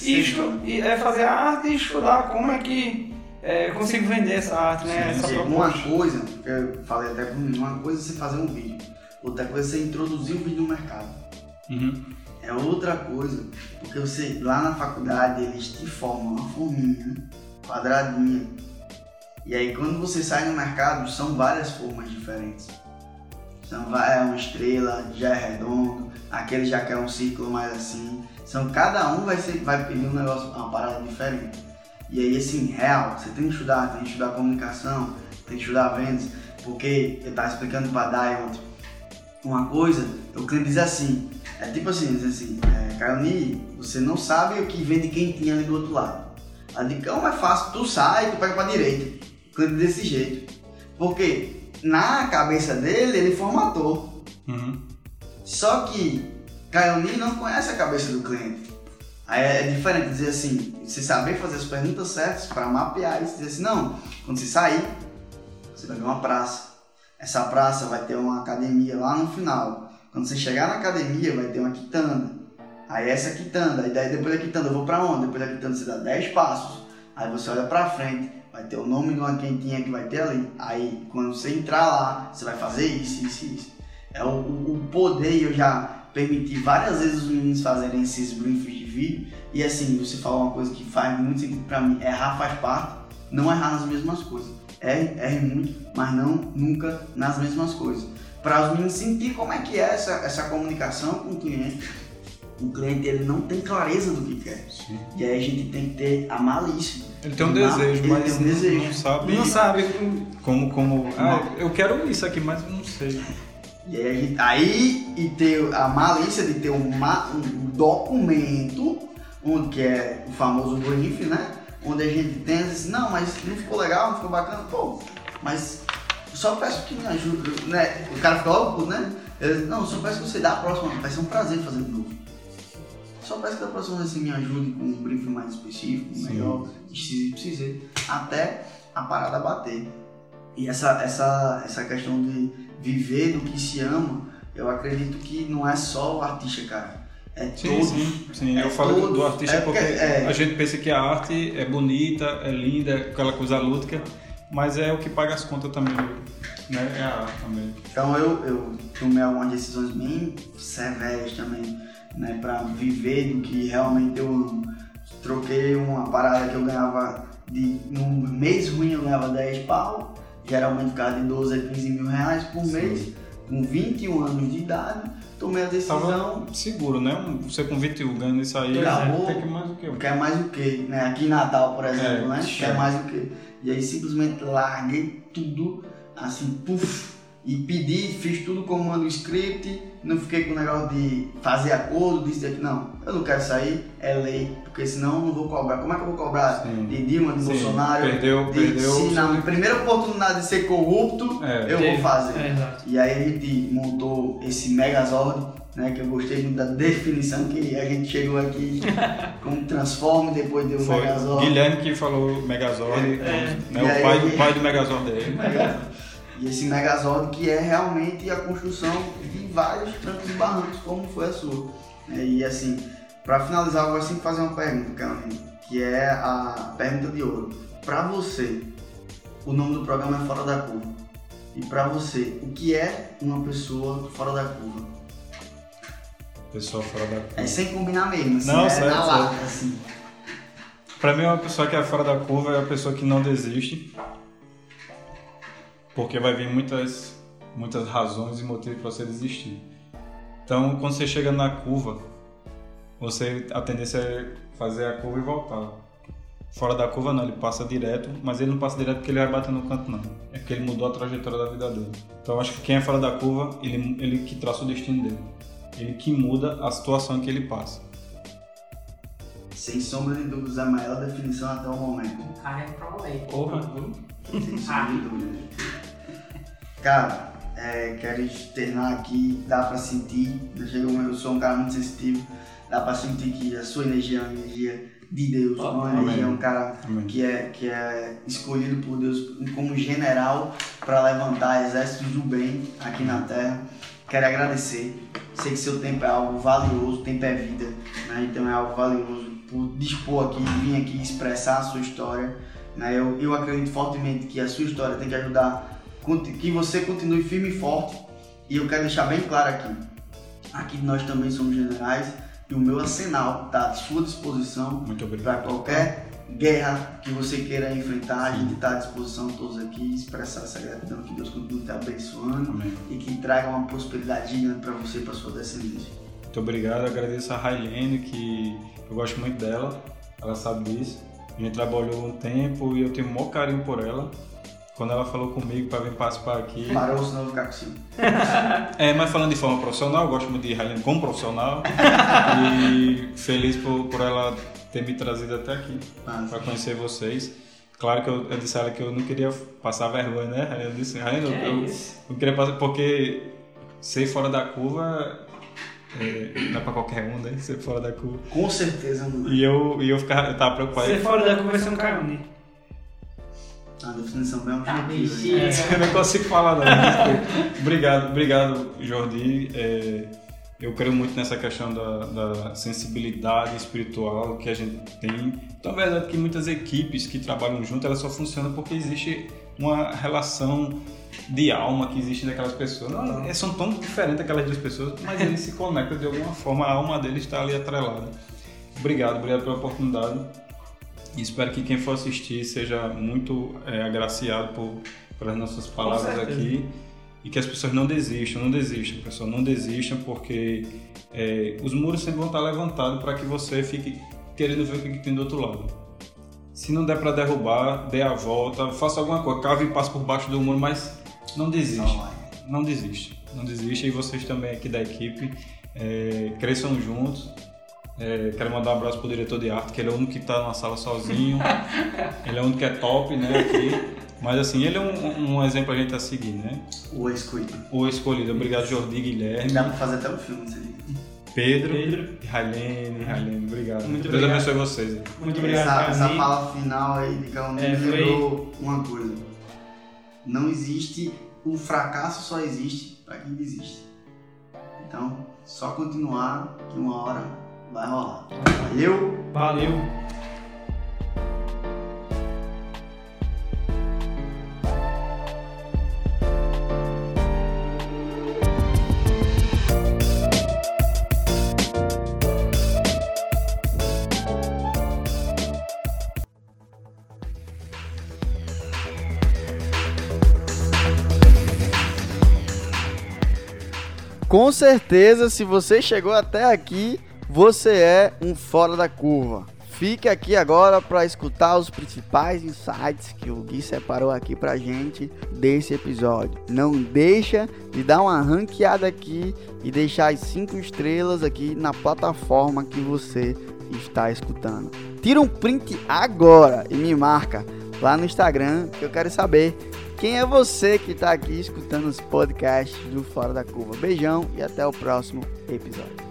e, estu- é fazer a arte e estudar como é que é, eu consigo vender essa arte, né? Sim, essa sim. Uma coisa, que eu falei até com mim, uma coisa é você fazer um vídeo, outra coisa é você introduzir o vídeo no mercado. Uhum. É outra coisa, porque você, lá na faculdade, eles te formam uma forminha, quadradinha. E aí quando você sai no mercado, são várias formas diferentes. São va- é uma estrela, já é redondo, aquele já quer um círculo mais assim. São, cada um vai, ser, vai pedir um negócio, uma parada diferente. E aí assim, real, você tem que estudar, tem que estudar comunicação, tem que estudar vendas, porque eu tava explicando pra Dai ontem uma coisa, o cliente diz assim, é tipo assim, diz assim, é, Caroni, você não sabe o que vende quentinha ali do outro lado. A dica é fácil, tu sai tu pega pra direita. O cliente desse jeito. Porque na cabeça dele, ele formatou. Uhum. Só que Caioni não conhece a cabeça do cliente. Aí é diferente dizer assim, você saber fazer as perguntas certas para mapear isso, dizer assim, não, quando você sair, você vai ver uma praça. Essa praça vai ter uma academia lá no final. Quando você chegar na academia, vai ter uma quitanda. Aí essa quitanda, aí daí depois da quitanda eu vou pra onde? Depois da quitanda você dá 10 passos. Aí você olha pra frente, vai ter o nome de uma quentinha que vai ter ali. Aí quando você entrar lá, você vai fazer isso, isso, isso. É o, o poder, eu já permiti várias vezes os meninos fazerem esses briefs de vídeo. E assim, você falou uma coisa que faz muito sentido pra mim. Errar faz parte, não errar nas mesmas coisas. Erre, erre muito, mas não nunca nas mesmas coisas. Para os meninos sentir como é que é essa, essa comunicação com o cliente. O cliente ele não tem clareza do que quer. Sim. E aí a gente tem que ter a malícia. Ele tem um desejo, ele mas não- desejo. não sabe Não sabe. como. como ah, eu quero isso aqui, mas não sei. E aí, aí e ter a malícia de ter um, um documento, onde que é o famoso brief, né? Onde a gente tem assim, não, mas não ficou legal, não ficou bacana, pô, mas só peço que me ajude, né? O cara fica logo, né? Eu, não, só peço que você dá a próxima, vai ser um prazer fazer de novo. Só peço que a próxima vez você me ajude com um brief mais específico, Sim. Precisar, até a parada bater. E essa, essa, essa questão de viver do que se ama, eu acredito que não é só o artista, cara. É Sim, todo. sim, sim. É eu falo do- artista É porque porque- é. a gente pensa que a arte é bonita, é linda, é aquela coisa lúdica, mas é o que paga as contas também, né? É a arte também. Então eu, eu tomei algumas decisões bem severas também, né? Pra viver do que realmente eu amo. Troquei uma parada que eu ganhava de. Num mês ruim eu ganhava 10 pau, geralmente ficava de 12 a 15 mil reais por Sim. mês, com 21 anos de idade, tomei a decisão. Tava seguro, né? Um- Você com 21 ganhando isso aí, Acabou. tem que mais o que? Quer mais o que, né? Aqui em Natal, por exemplo, É, né? sim. Quer mais o que. E aí simplesmente larguei tudo, assim, puf, e pedi, fiz tudo como manda o script, não fiquei com o negócio de fazer acordo, disso e daquilo. Não, eu não quero sair, é lei, porque senão eu não vou cobrar. Como é que eu vou cobrar Sim. de Dilma, de Sim, Bolsonaro? perdeu- de, perdeu Se na primeira oportunidade de ser corrupto, É. eu vou Teve. fazer. É. E aí a gente montou esse Megazord, né? Que eu gostei muito da definição que a gente chegou aqui como Transforme, depois deu o Foi Megazord. Guilherme que falou Megazord, É. né, o, aí- pai, o pai do Megazord dele. E esse Megazord que é realmente a construção de vários trancos e barrancos, como foi a sua. É, E assim, para finalizar, eu vou sempre fazer uma pergunta, Carolina, que é a pergunta de ouro. Para você, o nome do programa é Fora da Curva. E para você, o que é uma pessoa fora da curva? Pessoa fora da É sem combinar mesmo, assim, Não, é certo, na lata, assim. Pra mim, uma pessoa que é fora da curva é a pessoa que não desiste. Porque vai vir muitas, muitas razões e motivos para você desistir. Então, quando você chega na curva, você a tendência é fazer a curva e voltar. Fora da curva não, ele passa direto, mas ele não passa direto porque ele vai bater no canto não. É porque ele mudou a trajetória da vida dele. Então acho que quem é fora da curva, ele, ele que traça o destino dele. Ele que muda a situação que ele passa. Sem sombra de dúvidas, a maior definição até o momento. Cara, é pro leite. Porra. Sem sombra de dúvidas. Cara, é, quero externar aqui, dá pra sentir, eu, sou um cara muito sensitivo, dá pra sentir que a sua energia é uma energia de Deus, uma Amém. energia, um cara Amém. que é, que é escolhido por Deus como general para levantar exércitos do bem aqui na terra. Quero agradecer. Sei que seu tempo é algo valioso, tempo é vida, né? então é algo valioso por dispor aqui, vir aqui expressar a sua história. Né? Eu, eu acredito fortemente que a sua história tem que ajudar, que você continue firme e forte. E eu quero deixar bem claro aqui: aqui nós também somos generais e o meu arsenal está à sua disposição para qualquer guerra que você queira enfrentar, a gente está à disposição todos aqui, expressar essa gratidão que Deus continue te abençoando Amém. e que traga uma prosperidade gigante para você e para sua descendência. Muito obrigado, agradeço a Railene, que eu gosto muito dela, ela sabe disso. A gente trabalhou um tempo e eu tenho o maior carinho por ela. Quando ela falou comigo para vir participar aqui. Parou, senão eu vou ficar com ciúme. É, mas falando de forma profissional, eu gosto muito de Railene como profissional. e feliz por, por ela ter me trazido até aqui para conhecer vocês. Claro que eu, eu disse a ela que eu não queria passar vergonha, né? Eu disse, é eu, eu, isso? não queria passar, porque ser fora da curva é, não é pra qualquer um, né? Ser fora da curva. com certeza não é. E eu, e eu, ficava, eu tava preocupado. Você fora da curva vai ser um Caone. A definição bem Tá objetiva. bexiga. Eu não consigo falar não. desculpa. obrigado, obrigado, Jordi. É, eu creio muito nessa questão da, da sensibilidade espiritual que a gente tem. Então, é verdade que muitas equipes que trabalham junto, elas só funcionam porque existe uma relação de alma que existe daquelas pessoas. Não, é, são tão diferentes aquelas duas pessoas, mas eles se conectam de alguma forma, a alma deles está ali atrelada. Obrigado, obrigado pela oportunidade. E espero que quem for assistir seja muito é, agraciado por, pelas nossas palavras aqui. E que as pessoas não desistam, não desistam, pessoal, não desistam porque é, os muros sempre vão estar levantados para que você fique querendo ver o que tem do outro lado. Se não der para derrubar, dê a volta, faça alguma coisa, cave e passe por baixo do muro, mas não desista Não não desiste, não desiste. E vocês também aqui da equipe é, cresçam juntos. É, quero mandar um abraço pro diretor de arte, que ele é o único que tá na sala sozinho. ele é o único que é top, né, aqui. Mas assim, ele é um, um exemplo a gente a seguir, né? O escolhido. O escolhido, obrigado Jordi Guilherme, Dá pra fazer até o filme, você diz. Pedro, Pedro. e Railene, Railene, obrigado. Muito Deus obrigado. abençoe vocês. Muito obrigado, essa, essa fala final aí de Caone É, me foi- lembrou uma coisa. Não existe, o fracasso só existe para quem desiste. Então, só continuar que uma hora vai rolar. Valeu! Valeu. Com certeza, se você chegou até aqui, você é um fora da curva. Fique aqui agora para escutar os principais insights que o Gui separou aqui pra gente desse episódio. Não deixa de dar uma ranqueada aqui e deixar as 5 estrelas aqui na plataforma que você está escutando. Tira um print agora e me marca lá no Instagram que eu quero saber quem é você que está aqui escutando os podcasts do Fora da Curva. Beijão e até o próximo episódio.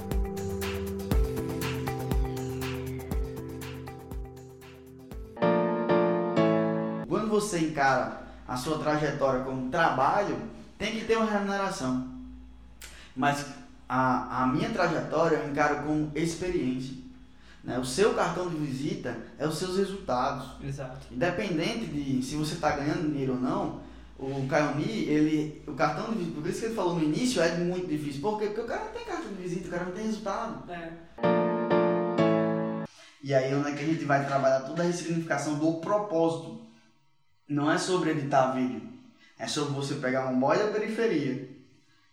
Você encara a sua trajetória como trabalho, tem que ter uma remuneração. Mas a, a minha trajetória eu encaro como experiência. Né? O seu cartão de visita é os seus resultados. Exato. Independente de se você está ganhando dinheiro ou não, o Kaiomi, ele, o cartão de visita, por isso que ele falou no início, é muito difícil. Por quê? Porque o cara não tem cartão de visita, o cara não tem resultado. É. E aí onde é a gente vai trabalhar toda a ressignificação do propósito. Não é sobre editar vídeo. É sobre você pegar um boy da periferia,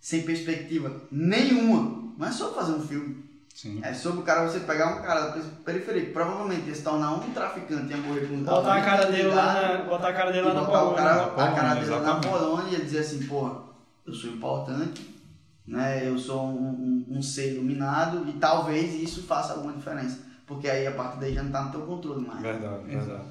sem perspectiva nenhuma. Não é só fazer um filme. Sim. É sobre o cara, você pegar um cara da periferia, que provavelmente ia se tornar um traficante, ia morrer com Botar a cara dele lá na, botar a cara dele lá na botar o Polônia. cara, Na a cara Polônia, dele na exatamente. Polônia e dizer assim, porra, eu sou importante, né? Eu sou um, um, um ser iluminado e talvez isso faça alguma diferença. Porque aí a partir daí já não tá no teu controle mais. Verdade, verdade.